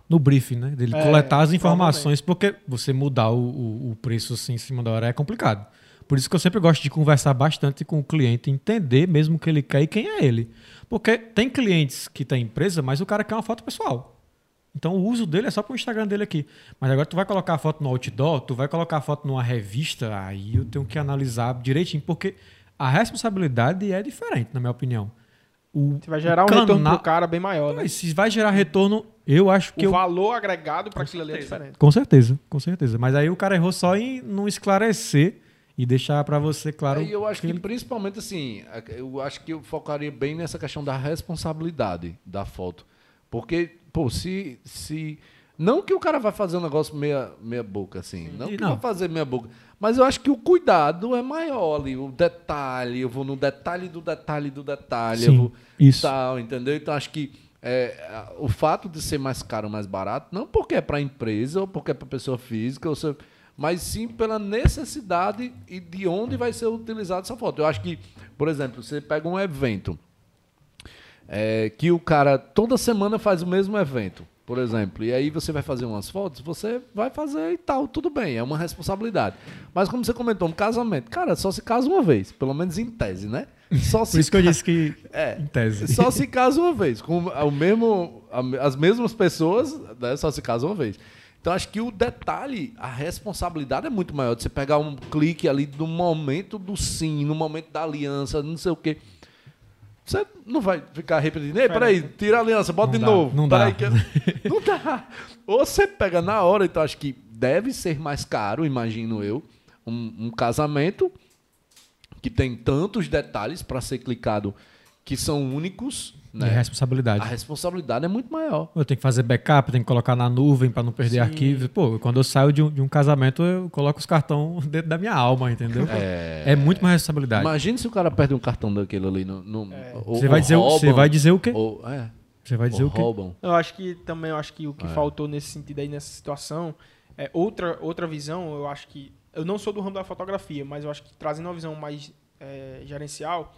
no briefing, né? Dele É, coletar as informações, porque você mudar o, o- o preço assim em cima da hora é complicado. Por isso que eu sempre gosto de conversar bastante com o cliente, entender mesmo o que ele quer e quem é ele. Porque tem clientes que têm empresa, mas o cara quer uma foto pessoal. Então o uso dele é só para o Instagram dele aqui. Mas agora tu vai colocar a foto no outdoor, tu vai colocar a foto numa revista, aí eu tenho que analisar direitinho, porque a responsabilidade é diferente, na minha opinião. O, Você vai gerar um Cana- retorno pro cara bem maior, né? mas se vai gerar retorno, eu acho que o eu. valor agregado para aquilo ali é diferente. Com certeza, com certeza. Mas aí o cara errou só em não esclarecer e deixar pra você claro. Aí eu acho que, ele- principalmente assim, eu acho que eu focaria bem nessa questão da responsabilidade da foto. Porque, pô, se. se não que o cara vai fazer um negócio meia, meia boca, assim. Não que Não. vai fazer meia boca. Mas eu acho que o cuidado é maior ali. O detalhe, eu vou no detalhe do detalhe do detalhe. eu Sim, vou isso. Tal, entendeu? Então acho que é, a- o fato de ser mais caro ou mais barato, não porque é para empresa ou porque é para pessoa física, ou se- mas sim pela necessidade e de onde vai ser utilizada essa foto. Eu acho que, por exemplo, você pega um evento é, que o cara toda semana faz o mesmo evento, por exemplo, e aí você vai fazer umas fotos, você vai fazer e tal, tudo bem, é uma responsabilidade. Mas como você comentou, um casamento, cara, só se casa uma vez, pelo menos em tese, né? Só Por isso que eu disse que. É. Em tese. Só se casa uma vez. Com o mesmo, as mesmas pessoas, né, só se casa uma vez. Então, acho que o detalhe, a responsabilidade é muito maior. De você pegar um clique ali no momento do sim, no momento da aliança, não sei o quê. Você não vai ficar repetindo. Ei, peraí, tira a aliança, bota Não de dá, novo. não dá. que- Não dá. Ou você pega na hora, então acho que deve ser mais caro, imagino eu, um, um casamento que tem tantos detalhes para ser clicado que são únicos, De né? responsabilidade. A responsabilidade é muito maior. Eu tenho que fazer backup, tenho que colocar na nuvem pra não perder Sim. arquivos. Pô, quando eu saio de um, de um casamento, eu coloco os cartões dentro da minha alma, entendeu? É, É, muito mais responsabilidade. Imagina se o cara perde um cartão daquele ali no. no ou- Você vai dizer, o- você vai dizer o quê? Ou, é, Você vai dizer ou o quê? roubam. Eu acho que também eu acho que o que É. faltou nesse sentido aí, nessa situação, é outra, outra visão, eu acho que. Eu não sou do ramo da fotografia, mas eu acho que trazendo uma visão mais é, gerencial,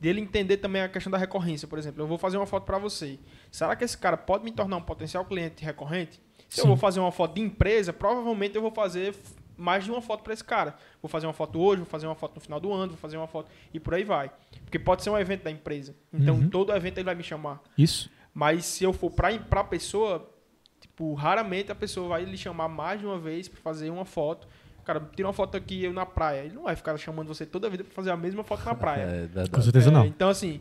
dele entender também a questão da recorrência. Por exemplo, eu vou fazer uma foto para você. Será que esse cara pode me tornar um potencial cliente recorrente? Se eu Sim. vou fazer uma foto de empresa, provavelmente eu vou fazer mais de uma foto para esse cara. Vou fazer uma foto hoje, vou fazer uma foto no final do ano, vou fazer uma foto e por aí vai. Porque pode ser um evento da empresa. Então Uhum. todo evento ele vai me chamar. Isso. Mas se eu for pra, pra pessoa, tipo, raramente a pessoa vai lhe chamar mais de uma vez pra fazer uma foto. Cara, tira uma foto aqui eu na praia. Ele não vai ficar chamando você toda a vida pra fazer a mesma foto na praia. É. Com certeza É, não. Então, assim,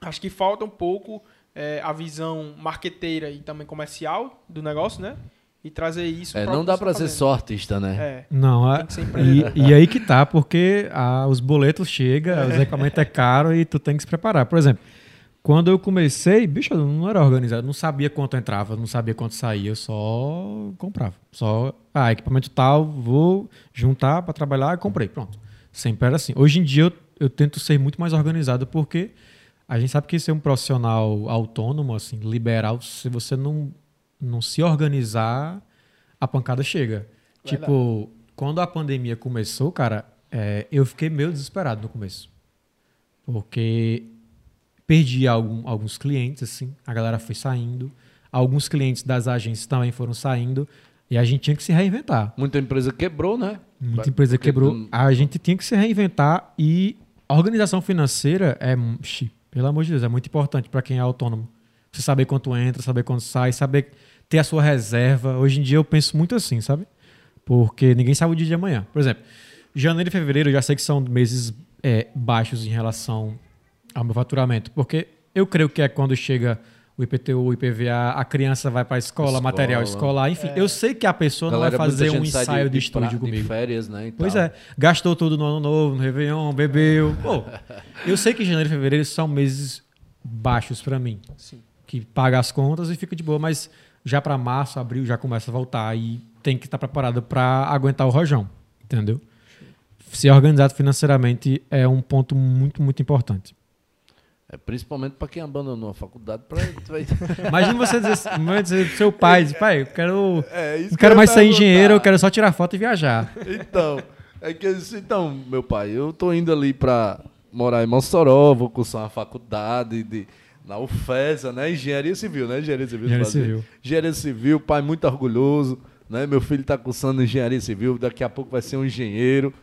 acho que falta um pouco é, a visão marqueteira e também comercial do negócio, né? e trazer isso É, não dá tá ser só artista, né? É. Não, a- empreendedor. e, e aí que tá, porque ah, os boletos chegam, os equipamentos é caro e tu tem que se preparar. Por exemplo, quando eu comecei, bicho, eu não era organizado, não sabia quanto entrava, não sabia quanto saía, eu só comprava. Só, ah, equipamento tal, vou juntar para trabalhar, comprei, pronto. Sempre era assim. Hoje em dia eu, eu tento ser muito mais organizado porque a gente sabe que ser um profissional autônomo, assim, liberal, se você não, não se organizar, a pancada chega. Tipo, quando a pandemia começou, cara, é, eu fiquei meio desesperado no começo. Porque perdi algum- alguns clientes, assim, a galera foi saindo. Alguns clientes das agências também foram saindo. E a gente tinha que se reinventar. Muita empresa quebrou, né? Muita empresa Porque quebrou. tu- A gente tinha que se reinventar e a organização financeira é, pelo amor de Deus, é muito importante para quem é autônomo. Você saber quanto entra, saber quanto sai, saber ter a sua reserva. Hoje em dia eu penso muito assim, sabe? Porque ninguém sabe o dia de amanhã. Por exemplo, janeiro e fevereiro eu já sei que são meses é, baixos em relação ao meu faturamento. Porque eu creio que é quando chega o IPTU, o IPVA, a criança vai para a escola, Escola. material escolar, enfim. Eu sei que a pessoa não vai Galera, fazer um ensaio de, pra- estúdio de comigo. férias, né? Pois é, gastou tudo no ano novo, no Réveillon, bebeu. Pô, eu sei que janeiro e fevereiro são meses baixos pra mim, Sim. que paga as contas e fica de boa, mas já pra março, abril já começa a voltar e tem que estar preparado pra aguentar o rojão, entendeu? Ser organizado financeiramente é um ponto muito, muito importante. É, principalmente pra quem abandonou a faculdade. Pra... Imagina você dizer, vai dizer pro seu pai, diz, pai, eu quero, É, não que quero mais ser engenheiro, eu quero só tirar foto e viajar. Então, é que eu disse, então, meu pai, eu tô indo ali pra morar em Mossoró, vou cursar uma faculdade de, na UFESA, né? Engenharia Civil, né? Engenharia Civil. Engenharia. Civil. Engenharia Civil, pai muito orgulhoso, né? Meu filho tá cursando Engenharia Civil, daqui a pouco vai ser um engenheiro.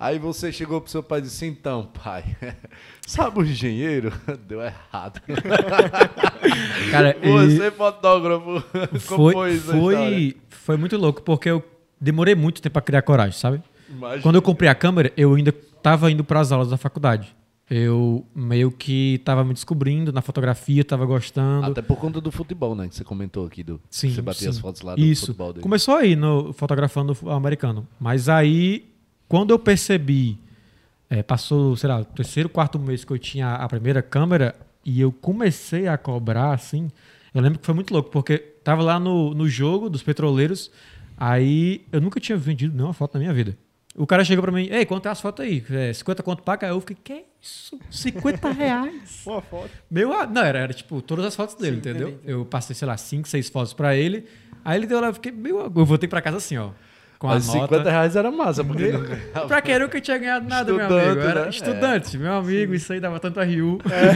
Aí você chegou pro seu pai e disse, então, pai, sabe o engenheiro? Deu errado. Cara, Você, fotógrafo, como foi, foi foi, foi muito louco, porque eu demorei muito tempo pra criar coragem, sabe? Imagina. Quando eu comprei a câmera, eu ainda tava indo para as aulas da faculdade. Eu meio que tava me descobrindo na fotografia, tava gostando. Até por conta do futebol, né? Que você comentou aqui. Do, Sim, Você batia sim. as fotos lá do Isso. futebol dele. Começou aí no fotografando o americano. Mas aí, quando eu percebi, é, passou, sei lá, o terceiro, quarto mês que eu tinha a primeira câmera e eu comecei a cobrar, assim, eu lembro que foi muito louco, porque tava lá no, no jogo dos petroleiros, aí eu nunca tinha vendido nenhuma foto na minha vida. O cara chegou pra mim, ei, quanto é as fotos aí? É, 50 conto paga? Eu fiquei, que isso? 50 reais? Boa foto. Meu, ah, não, era, era tipo todas as fotos dele, Sim, entendeu? entendi. Eu passei, sei lá, 5, 6 fotos pra ele. Aí ele deu lá, eu fiquei, meu, eu voltei pra casa assim, ó. Com Mas a 50 nota. reais era massa, porque Pra quem nunca tinha ganhado nada, meu Estudante, amigo. Era né? estudante, meu amigo, isso aí dava tanto a Rio. É.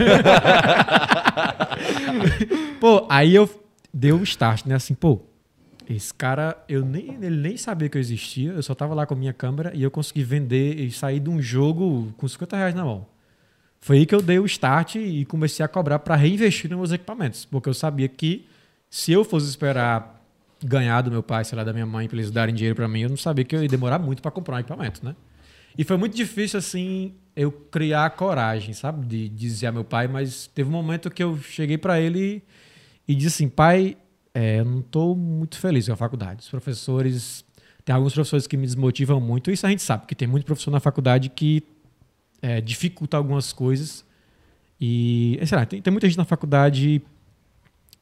pô, aí eu dei o start, né? Assim, pô, esse cara, eu nem, ele nem sabia que eu existia, eu só tava lá com a minha câmera e eu consegui vender e sair de um jogo com 50 reais na mão. Foi aí que eu dei o start e comecei a cobrar para reinvestir nos meus equipamentos, porque eu sabia que se eu fosse esperar ganhar do meu pai, sei lá, da minha mãe, para eles darem dinheiro para mim, eu não sabia que eu ia demorar muito para comprar um equipamento, né? E foi muito difícil, assim, eu criar a coragem, sabe? De dizer a meu pai, mas teve um momento que eu cheguei para ele e disse assim, pai, é, eu não estou muito feliz com a faculdade. Os professores, tem alguns professores que me desmotivam muito, isso a gente sabe, que tem muito professor na faculdade que é, dificulta algumas coisas. E, sei lá, tem, tem muita gente na faculdade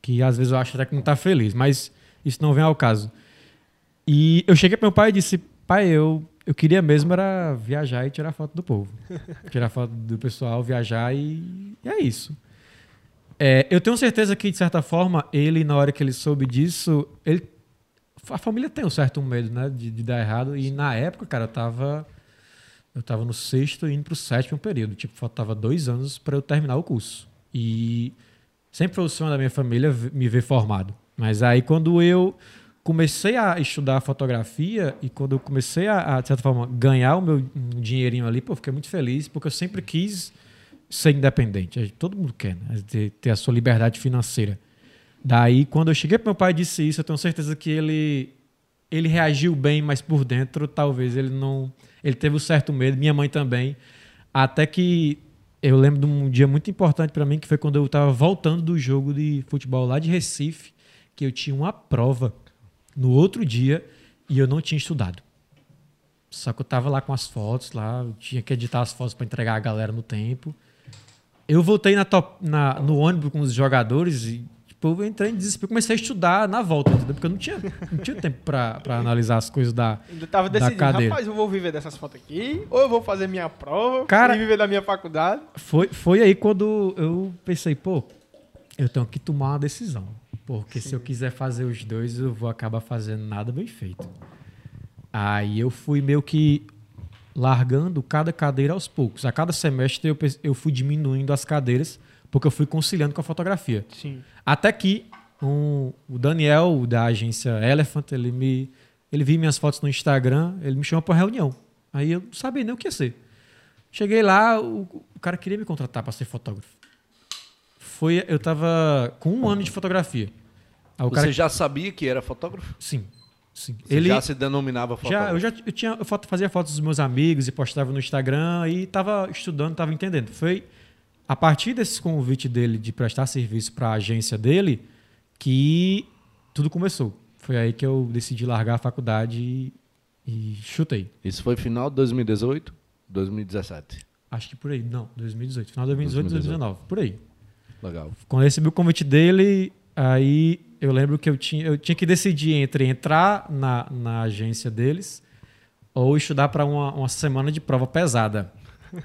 que às vezes eu acho até que não está feliz, mas isso não vem ao caso. E eu cheguei para meu pai e disse, pai, eu, eu queria mesmo era viajar e tirar foto do povo. tirar foto do pessoal, viajar e, e é isso. É, eu tenho certeza que, de certa forma, ele, na hora que ele soube disso, ele, a família tem um certo medo, né, de, de dar errado. E na época, cara, eu tava, eu tava no sexto indo pro sétimo período. Tipo, faltava dois anos para eu terminar o curso. E sempre foi o sonho da minha família me ver formado. Mas aí, quando eu comecei a estudar fotografia e quando eu comecei a, a, de certa forma, ganhar o meu dinheirinho ali, pô, fiquei muito feliz, porque eu sempre quis ser independente. Todo mundo quer, né? Ter, ter a sua liberdade financeira. Daí, quando eu cheguei para meu pai e disse isso, eu tenho certeza que ele ele reagiu bem, mas por dentro talvez ele não. Ele teve um certo medo, minha mãe também. Até que eu lembro de um dia muito importante para mim, que foi quando eu estava voltando do jogo de futebol lá de Recife, que eu tinha uma prova. no outro dia e eu não tinha estudado. Só que eu tava lá com as fotos, lá, eu tinha que editar as fotos para entregar a galera no tempo. Eu voltei na top, na, no ônibus com os jogadores e tipo, eu entrei em desespero, comecei a estudar na volta, entendeu? Porque eu não tinha, não tinha tempo para analisar as coisas da, Eu tava da decidindo, cadeira. rapaz, eu vou viver dessas fotos aqui, ou eu vou fazer minha prova Cara- e viver da minha faculdade. Foi, foi aí quando eu pensei, pô, eu tenho que tomar uma decisão. Porque se eu quiser fazer os dois, eu vou acabar fazendo nada bem feito. Aí eu fui meio que largando cada cadeira aos poucos. A cada semestre eu, eu fui diminuindo as cadeiras, porque eu fui conciliando com a fotografia. Sim. Até que um, o Daniel, da agência Elephant, ele me ele viu minhas fotos no Instagram, ele me chamou para reunião. Aí eu não sabia nem o que ia ser. Cheguei lá, o, o cara queria me contratar para ser fotógrafo. Foi, eu tava com um ano de fotografia. Aí Você cara, já sabia que era fotógrafo? sim, sim. Você ele já se denominava fotógrafo? já, eu já eu tinha, eu foto- fazia fotos dos meus amigos e postava no Instagram e estava estudando, estava entendendo. Foi a partir desse convite dele de prestar serviço para a agência dele que tudo começou. Foi aí que eu decidi largar a faculdade e, e chutei. Isso foi final de 2018, 2017. Acho que por aí. Não, 2018. Final de 2018, 2019. Por aí. Legal. Quando eu recebi o convite dele, aí eu lembro que eu tinha, eu tinha que decidir entre entrar na, na agência deles ou estudar para uma, uma semana de prova pesada.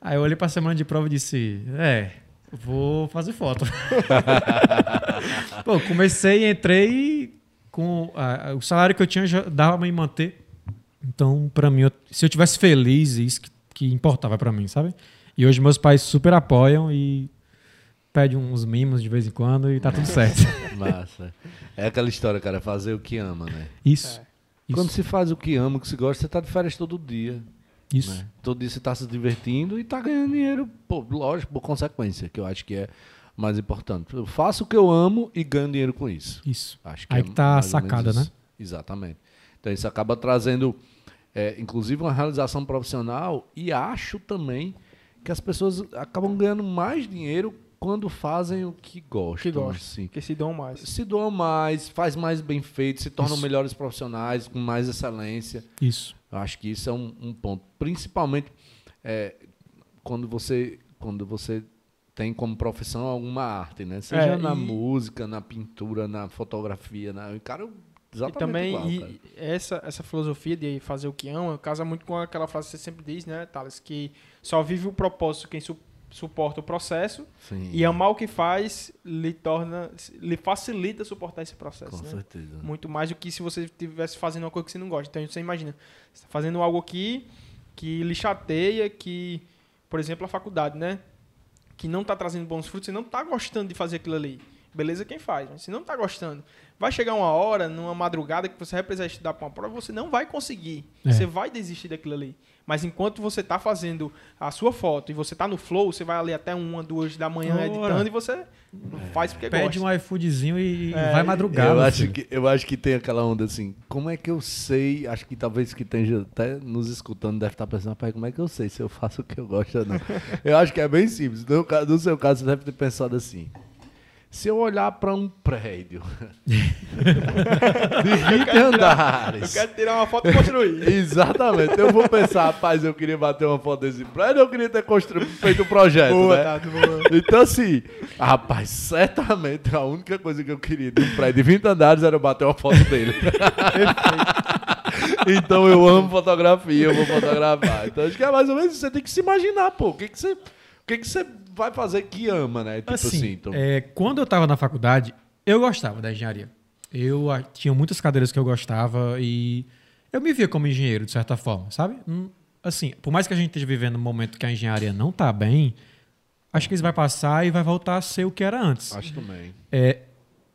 Aí eu olhei para a semana de prova e disse: É, vou fazer foto. Pô, comecei, entrei com ah, o salário que eu tinha já dava para me manter. Então, para mim, eu- se eu tivesse feliz, isso que, que importava para mim, sabe? E hoje meus pais super apoiam e pede uns mimos de vez em quando e tá tudo certo. Massa. É aquela história, cara, fazer o que ama, né? Isso. É. Isso. Quando se faz o que ama, o que se gosta, você tá de férias todo dia. Isso. né? Todo dia você tá se divertindo e tá ganhando dinheiro, pô, lógico, por consequência, que eu acho que é mais importante. Eu faço o que eu amo e ganho dinheiro com isso. Isso. Acho que Aí é que tá a sacada, isso. né? Exatamente. Então isso acaba trazendo, é, inclusive, uma realização profissional e acho também que as pessoas acabam ganhando mais dinheiro quando fazem o que gostam. Que gosta. Assim. Que se dão mais. Se doam mais, faz mais bem feito, se tornam Isso. melhores profissionais, com mais excelência. Isso. Eu acho que isso é um, um ponto. Principalmente é, quando você quando você tem como profissão alguma arte, né? Seja É, na e- música, na pintura, na fotografia, na... o cara E exatamente também igual, e essa, essa filosofia de fazer o que ama casa muito com aquela frase que você sempre diz, né, Thales? Que só vive o propósito quem su- suporta o processo Sim, e amar o que faz lhe torna, lhe facilita suportar esse processo. com né? certeza. Muito mais do que se você estivesse fazendo uma coisa que você não gosta. Então você imagina, você está fazendo algo aqui que lhe chateia, que, por exemplo, a faculdade, né? Que não está trazendo bons frutos, você não está gostando de fazer aquilo ali. Beleza quem faz, mas se não está gostando, vai chegar uma hora, numa madrugada, que você vai precisar estudar para uma prova, você não vai conseguir. É. Você vai desistir daquilo ali. Mas enquanto você está fazendo a sua foto e você está no flow, você vai ali até uma, duas da manhã Ora. editando e você faz porque Pede gosta. um iFoodzinho e, e É, vai madrugar. eu, acho filho. que, eu acho que tem aquela onda assim, como é que eu sei, acho que talvez que esteja até nos escutando deve estar pensando, rapaz, como é que eu sei se eu faço o que eu gosto ou não? eu acho que é bem simples. No, no seu caso, você deve ter pensado assim, se eu olhar para um prédio de 20 Eu andares... quero tirar uma foto e construir. Exatamente. Eu vou pensar, rapaz, eu queria bater uma foto desse prédio, eu queria ter construído, feito um projeto, Boa, né? Tato, boa. Então, assim, rapaz, certamente a única coisa que eu queria de um prédio de 20 andares era eu bater uma foto dele. então eu amo fotografia, eu vou fotografar. Então acho que é mais ou menos isso. Você tem que se imaginar, pô, o que, que você. O que, que você vai fazer que ama, né? Tipo assim, assim, então. é, quando eu estava na faculdade, eu gostava da engenharia. Eu ah, tinha muitas cadeiras que eu gostava e eu me via como engenheiro, de certa forma, sabe? Hum, Assim, por mais que a gente esteja vivendo um momento que a engenharia não está bem, acho que isso vai passar e vai voltar a ser o que era antes. Acho também. É,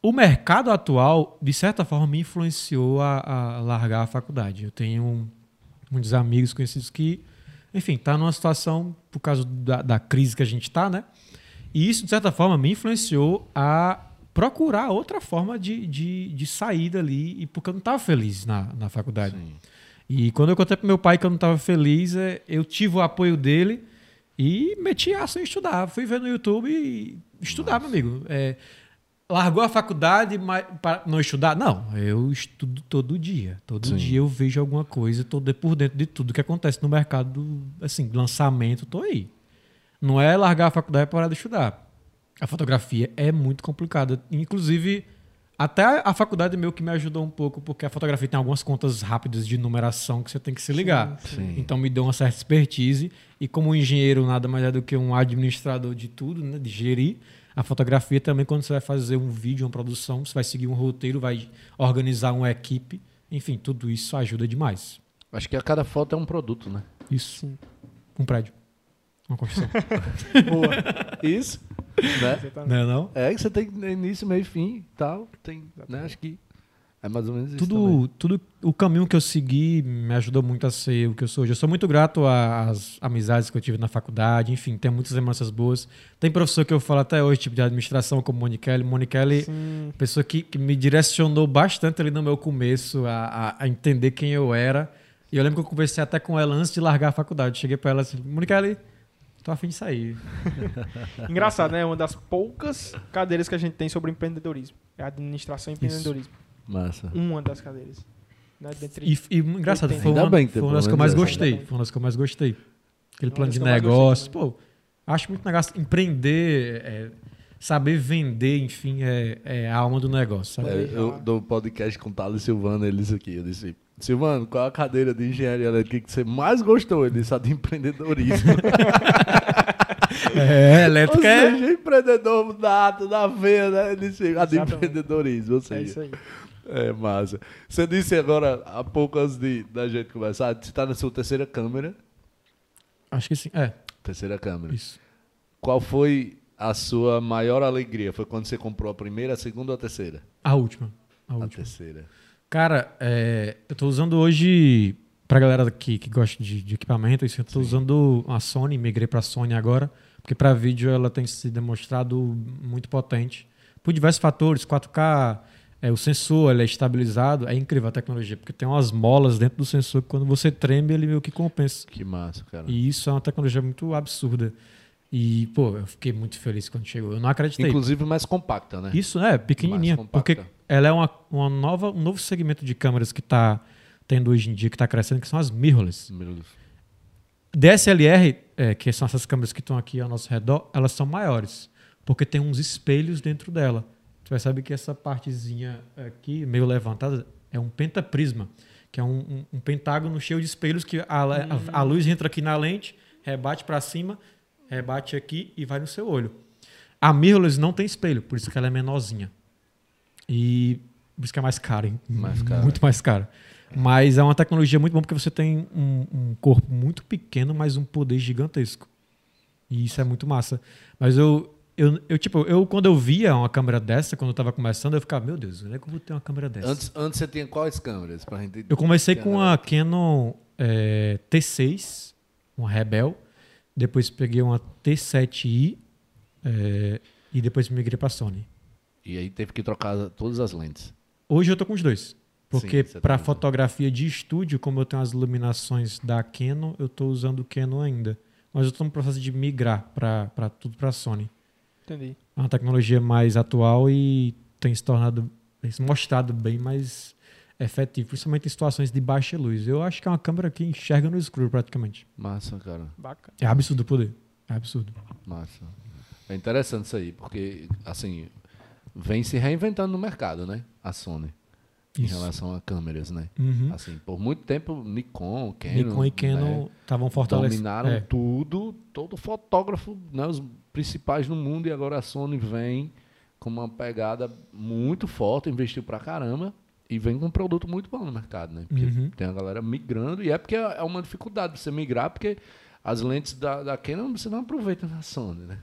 o mercado atual, de certa forma, me influenciou a, a largar a faculdade. Eu tenho muitos amigos conhecidos que, enfim, tá numa situação por causa da, da crise que a gente está, né? E isso, de certa forma, me influenciou a procurar outra forma de, de, de saída ali, e porque eu não estava feliz na, na faculdade. Sim. E quando eu contei pro meu pai que eu não estava feliz, é, eu tive o apoio dele e meti aço em estudar. Fui ver no YouTube e estudar, meu amigo. É, largou a faculdade para não estudar? Não, eu estudo todo dia. Todo Sim. dia eu vejo alguma coisa, tô por dentro de tudo que acontece no mercado, assim, lançamento, tô aí. Não é largar a faculdade e parar de estudar. A fotografia é muito complicada. Inclusive, até a faculdade meio que me ajudou um pouco, porque a fotografia tem algumas contas rápidas de numeração que você tem que se ligar. Sim. Então me deu uma certa expertise. E como engenheiro nada mais é do que um administrador de tudo, né, de gerir, a fotografia também, quando você vai fazer um vídeo, uma produção, você vai seguir um roteiro, vai organizar uma equipe. Enfim, tudo isso ajuda demais. Acho que a cada foto é um produto, né? Isso. Um prédio. Uma construção. Boa. Isso. né? Não é não? É que você tem início, meio e fim e tal. Tem, né? Acho que é mais ou menos isso. também. Tudo, tudo, o caminho que eu segui me ajudou muito a ser o que eu sou hoje. Eu sou muito grato às amizades que eu tive na faculdade, enfim, tem muitas lembranças boas. Tem professor que eu falo até hoje, tipo de administração, como Monikelli. Monikelli, pessoa que, que me direcionou bastante ali no meu começo a, a- a entender quem eu era. E eu lembro que eu conversei até com ela antes de largar a faculdade. Cheguei pra ela assim, Monikelli, tô afim de sair. Engraçado, né? Uma das poucas cadeiras que a gente tem sobre empreendedorismo. É administração e empreendedorismo. Massa. Uma das cadeiras. Né? Dentre... E, e engraçado, foi uma, bem foi uma das que eu mais gostei. Foi uma das que eu mais gostei. Aquele plano de negócio. Pô, acho muito negócio. Empreender, é, saber vender, enfim, é, é a alma do negócio. Sabe? É, eu do podcast com o Thales Silvano, ele disse aqui. Eu disse, Silvano, qual a cadeira de engenharia elétrica que você mais gostou? Ele disse a de empreendedorismo. É, ou elétrica é. seja, empreendedor nato, da veia, né? Ele disse, a de Exatamente. empreendedorismo. Ou É seja, isso aí. É massa. Você disse agora, há pouco antes de, da gente conversar, você está na sua terceira câmera. Acho que sim. É, Terceira câmera. isso. Qual foi a sua maior alegria? Foi quando você comprou a primeira, a segunda ou a terceira? A última. A A última. terceira. Cara, é, eu tô usando hoje, pra galera que, que gosta de, de equipamento, isso, eu tô usando a Sony, migrei pra Sony agora, porque pra vídeo ela tem se demonstrado muito potente. Por diversos fatores, 4K, é, o sensor ele é estabilizado, é incrível a tecnologia, porque tem umas molas dentro do sensor que quando você treme ele meio que compensa. Que massa, cara. E isso é uma tecnologia muito absurda. E, pô, eu fiquei muito feliz quando chegou. Eu não acreditei. Inclusive mais compacta, né? Isso é pequenininha, porque ela é uma, uma nova, um novo segmento de câmeras que está tendo hoje em dia, que está crescendo, que são as mirrorless. Deus. DSLR, é, que são essas câmeras que estão aqui ao nosso redor, elas são maiores, porque tem uns espelhos dentro dela. Saber que essa partezinha aqui, meio levantada, é um pentaprisma, que é um, um- um pentágono cheio de espelhos que a, a- a luz entra aqui na lente, rebate para cima, rebate aqui e vai no seu olho. A mirrorless não tem espelho, por isso que ela é menorzinha. E por isso que é mais cara, hein? Mais cara. Muito mais cara. Mas é uma tecnologia muito boa porque você tem um, um corpo muito pequeno, mas um poder gigantesco. E isso é muito massa. Mas eu, eu, eu tipo, eu quando eu via uma câmera dessa, quando eu tava começando, eu ficava, meu Deus, onde é que eu vou ter uma câmera dessa? Antes, antes você tinha quais câmeras? Pra gente... Eu comecei com a Canon é, T6, uma Rebel. Depois peguei uma T7i é, e depois migrei para Sony. E aí teve que trocar todas as lentes. Hoje eu tô com os dois. Porque para tá usando. fotografia de estúdio, como eu tenho as iluminações da Canon, eu tô usando o Canon ainda. Mas eu tô no processo de migrar para tudo para Sony. Entendi. É uma tecnologia mais atual e tem se tornado, tem se mostrado bem mais efetivo, principalmente em situações de baixa luz. Eu acho que é uma câmera que enxerga no escuro praticamente. Massa, cara. Bacana. É absurdo o poder. É absurdo. Massa. É interessante isso aí, porque, assim, vem se reinventando no mercado, né? A Sony. Em Isso. relação a câmeras, né? Uhum. Assim, por muito tempo, Nikon, Canon... Nikon e Canon né? estavam fortalecendo. dominaram É. tudo, todo fotógrafo, né, os principais no mundo, e agora a Sony vem com uma pegada muito forte, investiu pra caramba, e vem com um produto muito bom no mercado, né? Porque Uhum. tem a galera migrando, e é porque é uma dificuldade você migrar, porque as lentes da, da Canon você não aproveita na Sony, né?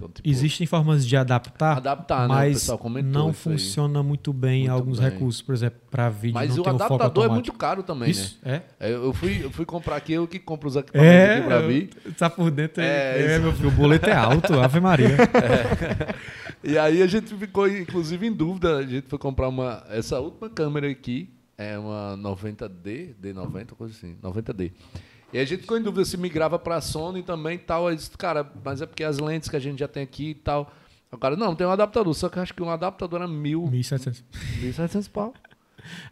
Então, tipo, Existem formas de adaptar, adaptar, né? Mas pessoal comentou não funciona muito bem em Muito alguns bem. recursos. Por exemplo, para vídeo Mas o adaptador é muito caro também, né? Isso, é. É, Eu fui, eu fui comprar aqui, eu que compro os equipamentos É, aqui pra mim. tá por dentro. É, É, é meu filho, o boleto é alto, Ave Maria. E aí a gente ficou, inclusive, em dúvida. A gente foi comprar uma. Essa última câmera aqui é uma 90D, D90, coisa assim, 90D. E a gente ficou em dúvida se migrava para a Sony também e tal. Aí disse, cara, mas é porque as lentes que a gente já tem aqui e tal. O cara, não, tem um adaptador, só que eu acho que um adaptador é mil, 1.700. 1.700 pau.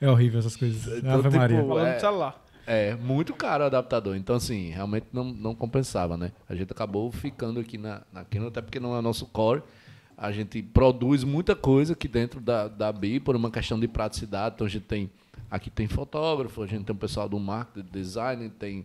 É horrível essas coisas. Então, Ave tipo, Maria. Falando É. celular. É, muito caro o adaptador. Então, assim, realmente não, não compensava, né? A gente acabou ficando aqui na, na Canon, até porque não é o nosso core. A gente produz muita coisa aqui dentro da, da BI por uma questão de praticidade. Então, a gente tem... Aqui tem fotógrafo, a gente tem o pessoal do marketing, design, tem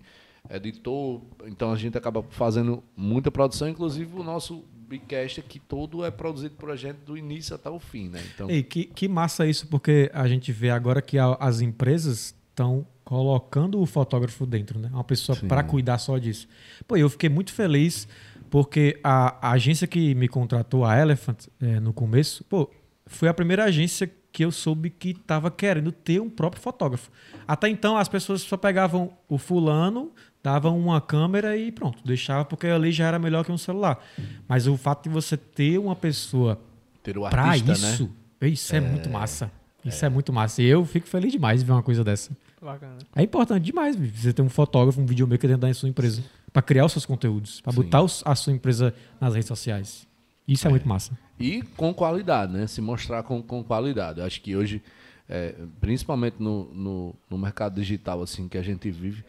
editor. Então, a gente acaba fazendo muita produção. Inclusive, o nosso Bicast aqui todo é produzido por a gente do início até o fim, né? Então, Ei, que, que massa isso, porque a gente vê agora que a- as empresas estão colocando o fotógrafo dentro, né? Uma pessoa para cuidar só disso. Pô, eu fiquei muito feliz porque a, a agência que me contratou, a Elephant, eh, no começo, pô, foi a primeira agência que eu soube que estava querendo ter um próprio fotógrafo. Até então, as pessoas só pegavam o fulano, davam uma câmera e pronto, deixava porque ali já era melhor que um celular. Mas o fato de você ter uma pessoa ter o Pra artista, isso, né? isso é, muito massa. Isso é. muito massa. E eu fico feliz demais de ver uma coisa dessa. Bacana. É importante demais você ter um fotógrafo, um videomaker dentro da sua empresa. Pra criar os seus conteúdos. Pra Sim. botar os- a sua empresa nas redes sociais. Isso é, muito massa. E com qualidade, né? Se mostrar com, com qualidade. Eu acho que hoje, é, principalmente no, no, no mercado digital assim que a gente vive,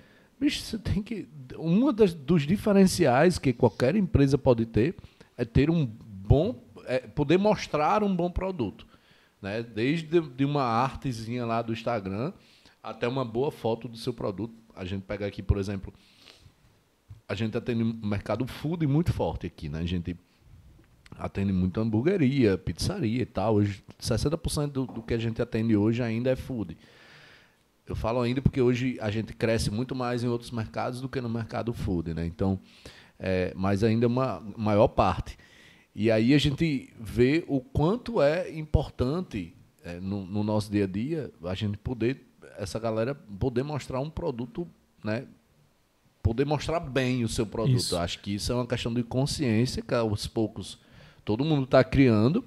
bicho, você tem que. Um dos diferenciais que qualquer empresa pode ter é ter um bom. é poder mostrar um bom produto. Né? Desde de uma artezinha lá do Instagram até uma boa foto do seu produto. A gente pega aqui, por exemplo, a gente atende um mercado food muito forte aqui, né? A gente atende muito hamburgueria, pizzaria e tal. Hoje, 60% do, do que a gente atende hoje ainda é food. Eu falo ainda porque hoje a gente cresce muito mais em outros mercados do que no mercado food, né? Então, é, mas ainda é uma maior parte. E aí a gente vê o quanto é importante é, no, no nosso dia a dia a gente poder, essa galera poder mostrar um produto, né? Poder mostrar bem o seu produto. Isso. Acho que isso é uma questão de consciência que aos poucos todo mundo está criando,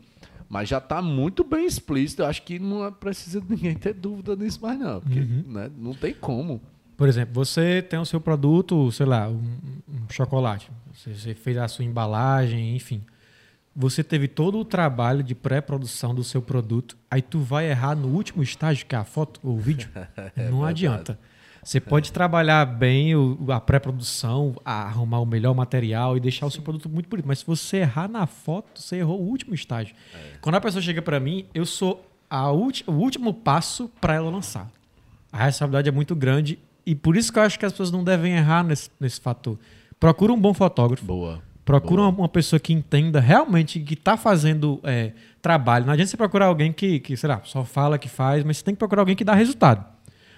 mas já está muito bem explícito. Eu acho que não é- precisa de ninguém ter dúvida nisso mais não, porque né, não tem como. Por exemplo, você tem o seu produto, sei lá, um, um chocolate. Você, você fez a sua embalagem, enfim. Você teve todo o trabalho de pré-produção do seu produto, aí tu vai errar no último estágio, que é a foto ou o vídeo. Não adianta. Você pode trabalhar bem a pré-produção, arrumar o melhor material e deixar o seu produto muito bonito. Mas se você errar na foto, você errou o último estágio. Quando a pessoa chega para mim, eu sou o último passo para ela lançar. A responsabilidade é muito grande e por isso que eu acho que as pessoas não devem errar nesse, nesse fator. Procura um bom fotógrafo. Boa. Procura uma, uma pessoa que entenda realmente que está fazendo é, trabalho. Não adianta você procurar alguém que, que, sei lá, só fala que faz, mas você tem que procurar alguém que dá resultado.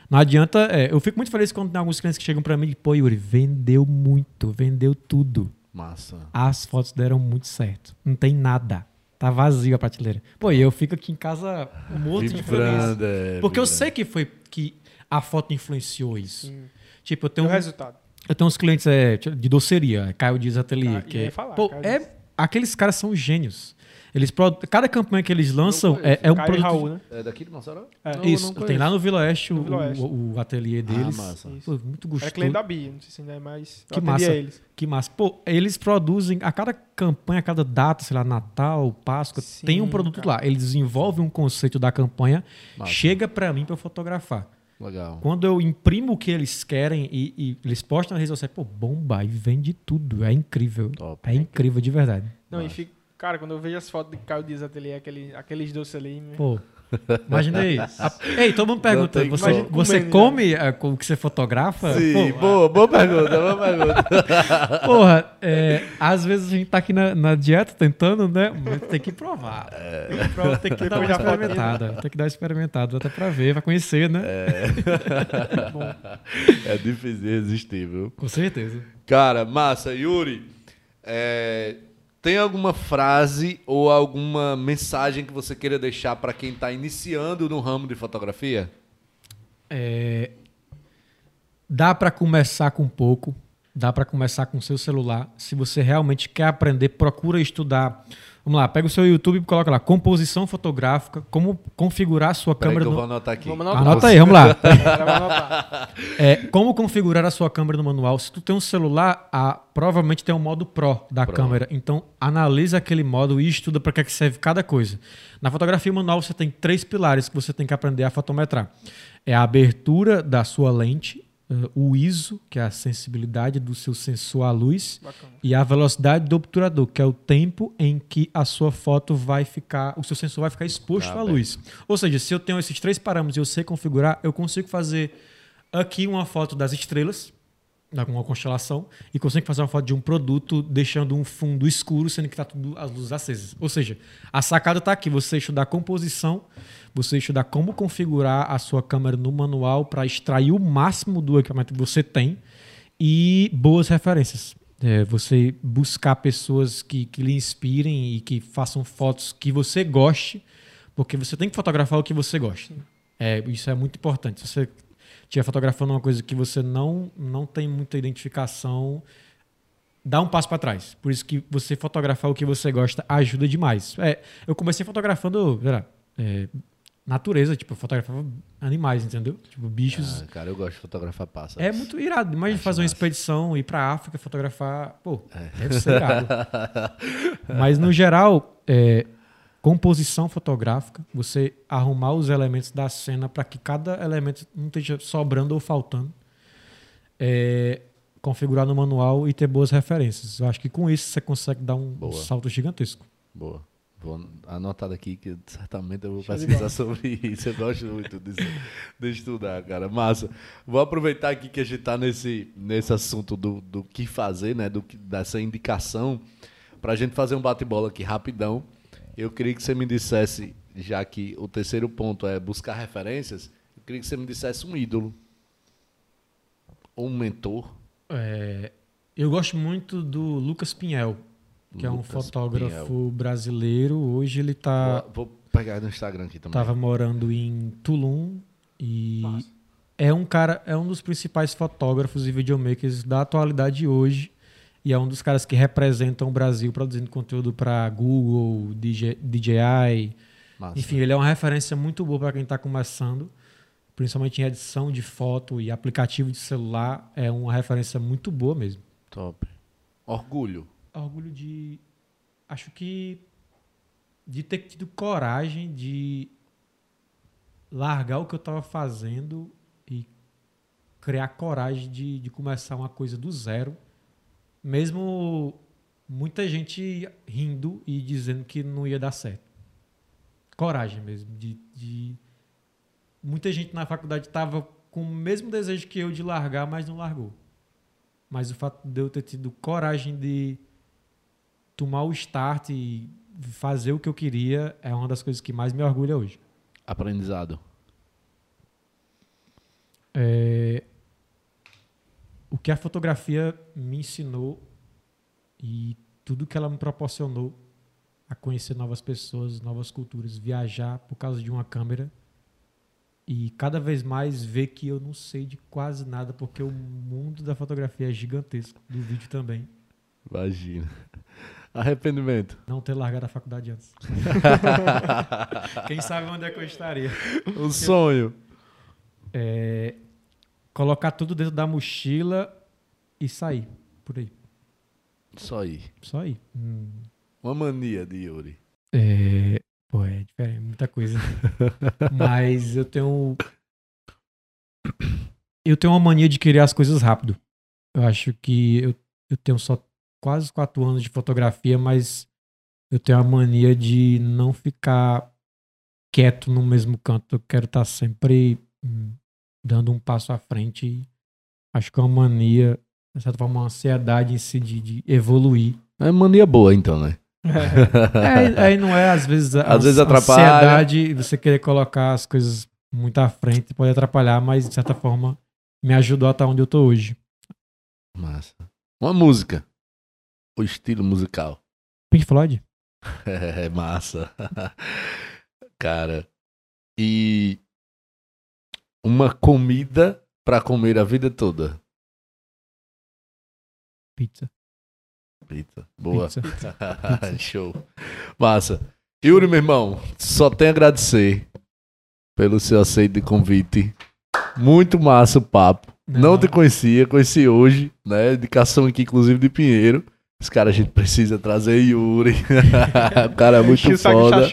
Não adianta. é, eu fico muito feliz quando tem alguns clientes que chegam para mim e, pô, Yuri, vendeu muito, vendeu tudo. Massa. As fotos deram muito certo. Não tem nada. Tá vazio a prateleira. Pô, e eu fico aqui em casa morto de feliz. É, Porque eu sei que foi que a foto influenciou isso. Sim. Tipo, eu tenho, o resultado. eu tenho uns clientes é, de doceria, Caio Dias Atelier. Ah, que é, falar, pô, Caio é, aqueles caras são gênios. Eles cada campanha que eles lançam é, é um Caio produto. Raul, né? É daqui de Mossoró? É. Não, Isso, tem lá no Vila Oeste, No o, Vila Oeste. o- o ateliê deles. massa. Pô, muito Era gostoso. cliente da Bia, não sei se ainda é mais. Que atendia massa. eles. Que massa. Pô, eles produzem a cada campanha, a cada data, sei lá, Natal, Páscoa, Sim, tem um produto cara. lá. Eles desenvolvem um conceito da campanha, Massa. chega pra mim pra eu fotografar. Legal. Quando eu imprimo o que eles querem e, e eles postam nas redes sociais, pô, bomba, e vende tudo. É incrível. Top. É incrível de verdade. Não, e fica. Cara, quando eu vejo as fotos de Caio Dias Atelier, aquele, aqueles doces ali. Pô, imagina. A- Ei, todo mundo pergunta, tem você, como. você come é, com o que você fotografa? Sim, Pô, boa, boa pergunta, boa pergunta. Porra, é, às vezes a gente tá aqui na, na dieta tentando, né? Mas tem que provar. Tem que, provar, tem que dar uma experimentada. Tem que dar uma experimentada até pra ver, pra conhecer, né? É difícil de resistir, viu? Com certeza. Cara, massa. Yuri, é, tem alguma frase ou alguma mensagem que você queira deixar para quem está iniciando no ramo de fotografia? É, dá pra começar com pouco, dá para começar com o seu celular. Se você realmente quer aprender, procura estudar. Vamos lá, pega o seu YouTube e coloca lá composição fotográfica, como configurar a sua Peraí câmera. que eu no- vou anotar aqui. Vamos anotar. Anota aí, vamos lá. Agora vai anotar. É, como configurar a sua câmera no manual? Se tu tem um celular, a- provavelmente tem um modo Pro da Pro. câmera. Então, analisa aquele modo e estuda para que, é que serve cada coisa. Na fotografia manual, você tem três pilares que você tem que aprender a fotometrar. É a abertura da sua lente, eh, o ISO, que é a sensibilidade do seu sensor à luz, Bacana. e a velocidade do obturador, que é o tempo em que a sua foto vai ficar, o seu sensor vai ficar exposto Tá à bem. luz. Ou seja, se eu tenho esses três parâmetros e eu sei configurar, eu consigo fazer aqui uma foto das estrelas, da- com uma constelação, e consigo fazer uma foto de um produto deixando um fundo escuro, sendo que está tudo as luzes acesas. Ou seja, a sacada está aqui, você estudar composição, você estudar como configurar a sua câmera no manual para extrair o máximo do equipamento que você tem e boas referências. É, você buscar pessoas que, que lhe inspirem e que façam fotos que você goste, porque você tem que fotografar o que você gosta. É, isso é muito importante. Se você estiver fotografando uma coisa que você não, não tem muita identificação, dá um passo para trás. Por isso que você fotografar o que você gosta ajuda demais. É, eu comecei fotografando lá, é, natureza, tipo, eu fotografava animais, entendeu? Tipo, bichos. Ah, cara, eu gosto de fotografar pássaros. É muito irado. Imagina Acho fazer uma massa. expedição, ir pra África, fotografar. Pô, deve ser irado. Mas, no geral, é, composição fotográfica, você arrumar os elementos da cena para que cada elemento não esteja sobrando ou faltando. É, configurar no manual e ter boas referências. Eu acho que com isso você consegue dar um Boa. salto gigantesco. Boa. Vou anotar daqui que certamente eu vou Show pesquisar sobre isso. Eu gosto muito disso, de estudar, cara. Massa. Vou aproveitar aqui que a gente tá nesse, nesse assunto do, do que fazer, né? Do, dessa indicação, pra gente fazer um bate-bola aqui rapidão. Eu queria que você me dissesse, já que o terceiro ponto é buscar referências, eu queria que você me dissesse um ídolo. Ou um mentor. É, eu gosto muito do Lucas Pinhel, que é um Lucas fotógrafo Pinhel. brasileiro. Hoje ele tá Vou, vou pegar no Instagram aqui também. Tava morando em Tulum e Massa. é um cara, é um dos principais fotógrafos e videomakers da atualidade hoje e é um dos caras que representam o Brasil produzindo conteúdo para Google, DJ, DJI. Massa. Enfim, ele é uma referência muito boa para quem está começando, principalmente em edição de foto e aplicativo de celular. É uma referência muito boa mesmo. Top. Orgulho. Orgulho de. Acho que. De ter tido coragem de largar o que eu estava fazendo e criar coragem de, de começar uma coisa do zero. Mesmo muita gente rindo e dizendo que não ia dar certo. Coragem mesmo. De, de... Muita gente na faculdade estava com o mesmo desejo que eu de largar, mas não largou. Mas o fato de eu ter tido coragem de tomar o start e fazer o que eu queria é uma das coisas que mais me orgulha hoje. Aprendizado. É, o que a fotografia me ensinou e tudo que ela me proporcionou a conhecer novas pessoas, novas culturas, viajar por causa de uma câmera e cada vez mais ver que eu não sei de quase nada porque o mundo da fotografia é gigantesco, do vídeo também. Imagina. Arrependimento. Não ter largado a faculdade antes. Quem sabe onde é que eu estaria? O sonho. É, colocar tudo dentro da mochila e sair por aí. Só aí. Só aí. Hum, Uma mania de Yuri. É, pô, é diferente, muita coisa. Mas eu tenho. Eu tenho uma mania de querer as coisas rápido. Eu acho que eu, eu tenho só quase quatro anos de fotografia, mas eu tenho a mania de não ficar quieto no mesmo canto. Eu quero estar sempre hum, dando um passo à frente. Acho que é uma mania, de certa forma, uma ansiedade em si de, de evoluir. É mania boa, então, né? É, aí não é, às vezes, a Às vezes atrapalha. ansiedade, você querer colocar as coisas muito à frente pode atrapalhar, mas de certa forma me ajudou a estar onde eu tô hoje. Massa. Uma música. O estilo musical. Pink Floyd? É massa. Cara. E uma comida pra comer a vida toda. Pizza. Pizza. Boa. Pizza. Show. Massa. Yuri, meu irmão, só tenho a agradecer pelo seu aceito de convite. Muito massa o papo. Não, Não. te conhecia, conheci hoje, né? Indicação aqui, inclusive, de Pinheiro. Esse cara a gente precisa trazer Yuri. o cara é muito foda.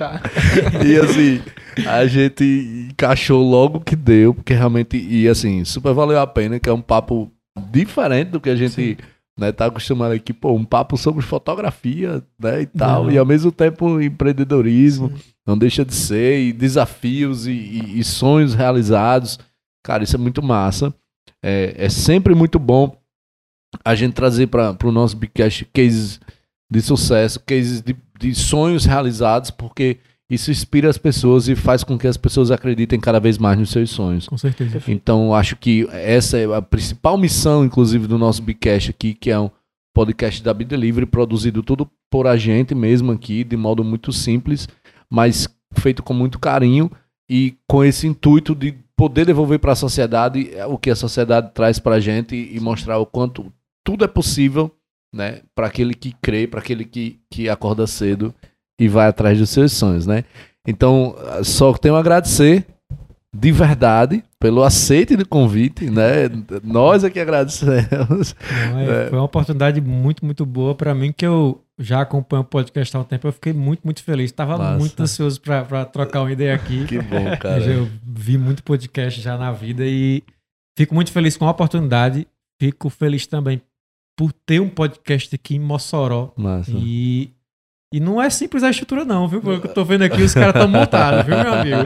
E assim, a gente encaixou logo que deu, porque realmente, e assim, super valeu a pena, que é um papo diferente do que a gente né, tá acostumado aqui, pô, um papo sobre fotografia, né, e tal, Não. e ao mesmo tempo empreendedorismo, não deixa de ser, e desafios e, e- e sonhos realizados. Cara, isso é muito massa. É, é sempre muito bom a gente trazer para o nosso Bigcast cases de sucesso, cases de, de sonhos realizados, porque isso inspira as pessoas e faz com que as pessoas acreditem cada vez mais nos seus sonhos. Com certeza. Então, acho que essa é a principal missão, inclusive, do nosso Bigcast aqui, que é um podcast da Be Delivery, produzido tudo por a gente mesmo aqui, de modo muito simples, mas feito com muito carinho e com esse intuito de poder devolver para a sociedade o que a sociedade traz para a gente e mostrar o quanto tudo é possível, né, para aquele que crê, para aquele que, que acorda cedo e vai atrás dos seus sonhos, né? Então, só tenho a agradecer de verdade pelo aceite do convite, né? Nós aqui agradecemos. Não, é- Foi uma oportunidade muito, muito boa pra mim, que eu já acompanho o podcast há um tempo. Eu fiquei muito, muito feliz. Tava Massa. muito ansioso pra, pra trocar uma ideia aqui. Que bom, Eu cara. já vi muito podcast já na vida e fico muito feliz com a oportunidade. Fico feliz também por ter um podcast aqui em Mossoró. Massa. E, e não é simples a estrutura, não, viu? Pelo que eu tô vendo aqui, os caras estão montados, viu, meu amigo?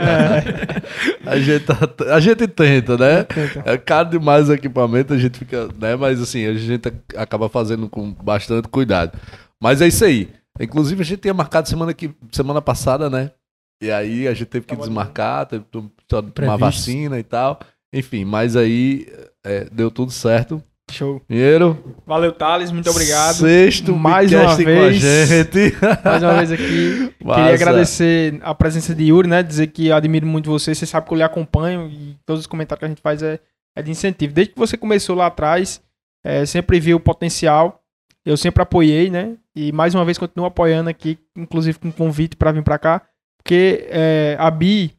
A gente, tá- a gente tenta, né? Tenta. É caro demais o equipamento, a gente fica, né? Mas assim, a gente acaba fazendo com bastante cuidado. Mas é isso aí. Inclusive, a gente tinha marcado semana, que, semana passada, né? E aí a gente teve que Tava desmarcar, teve que tom- tomar Previsto. vacina e tal. Enfim, mas aí é, deu tudo certo. Show. Dinheiro. Valeu, Thales. Muito obrigado. Sexto Mais uma vez. com a gente. Mais uma vez aqui. Massa. Queria agradecer a presença de Yuri, né? Dizer que admiro muito você. Você sabe que eu lhe acompanho e todos os comentários que a gente faz é, é de incentivo. Desde que você começou lá atrás, é, sempre vi o potencial. Eu sempre apoiei, né? E mais uma vez continuo apoiando aqui, inclusive com convite para vir para cá. Porque é, a BI,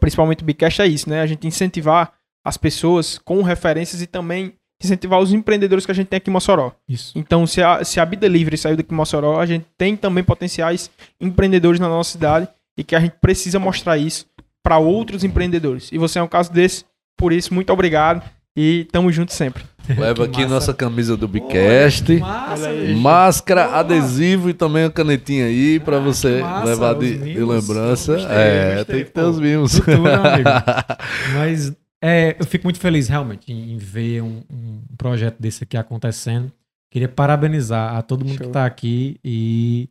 principalmente o Bicast, é isso, né? A gente incentivar as pessoas com referências e também incentivar os empreendedores que a gente tem aqui em Mossoró. Isso. Então, se a, se a Be Delivery saiu daqui em Mossoró, a gente tem também potenciais empreendedores na nossa cidade e que a gente precisa mostrar isso para outros empreendedores. E você é um caso desse, por isso, muito obrigado e tamo junto sempre. Leva aqui massa. nossa camisa do Bicast. Máscara, Boa. adesivo e também a canetinha aí pra Ah, você massa, levar de, de lembrança. Gostei, é, gostei, tem que ter pô. os mimos. Amigo. Mas é, eu fico muito feliz realmente em, em ver um, um projeto desse aqui acontecendo. Queria parabenizar a todo mundo Show. que está aqui e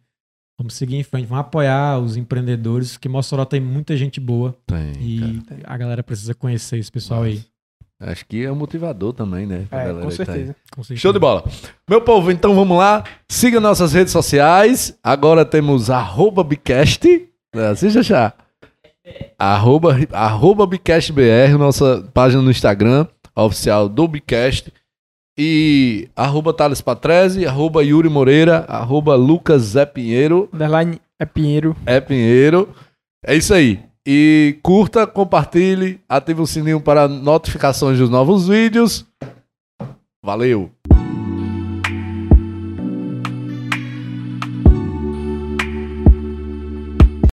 vamos seguir em frente, vamos apoiar os empreendedores, que Mossoró tem muita gente boa Tem, e a galera precisa conhecer esse pessoal aí. cara. Acho que é um motivador também, né? pra É, galera com tá aí. certeza. Com certeza. Show de bola. Meu povo, então vamos lá. Siga nossas redes sociais. Agora temos arroba Bicast. É, Assim já já. Arroba, arroba BicastBR, nossa página no Instagram, oficial do Bicast. E arroba Thales Patrese, arroba Yuri Moreira, arroba Lucas Zé Pinheiro. Underline é Pinheiro. É Pinheiro. É isso aí. E curta, compartilhe, ative o sininho para notificações dos novos vídeos. Valeu!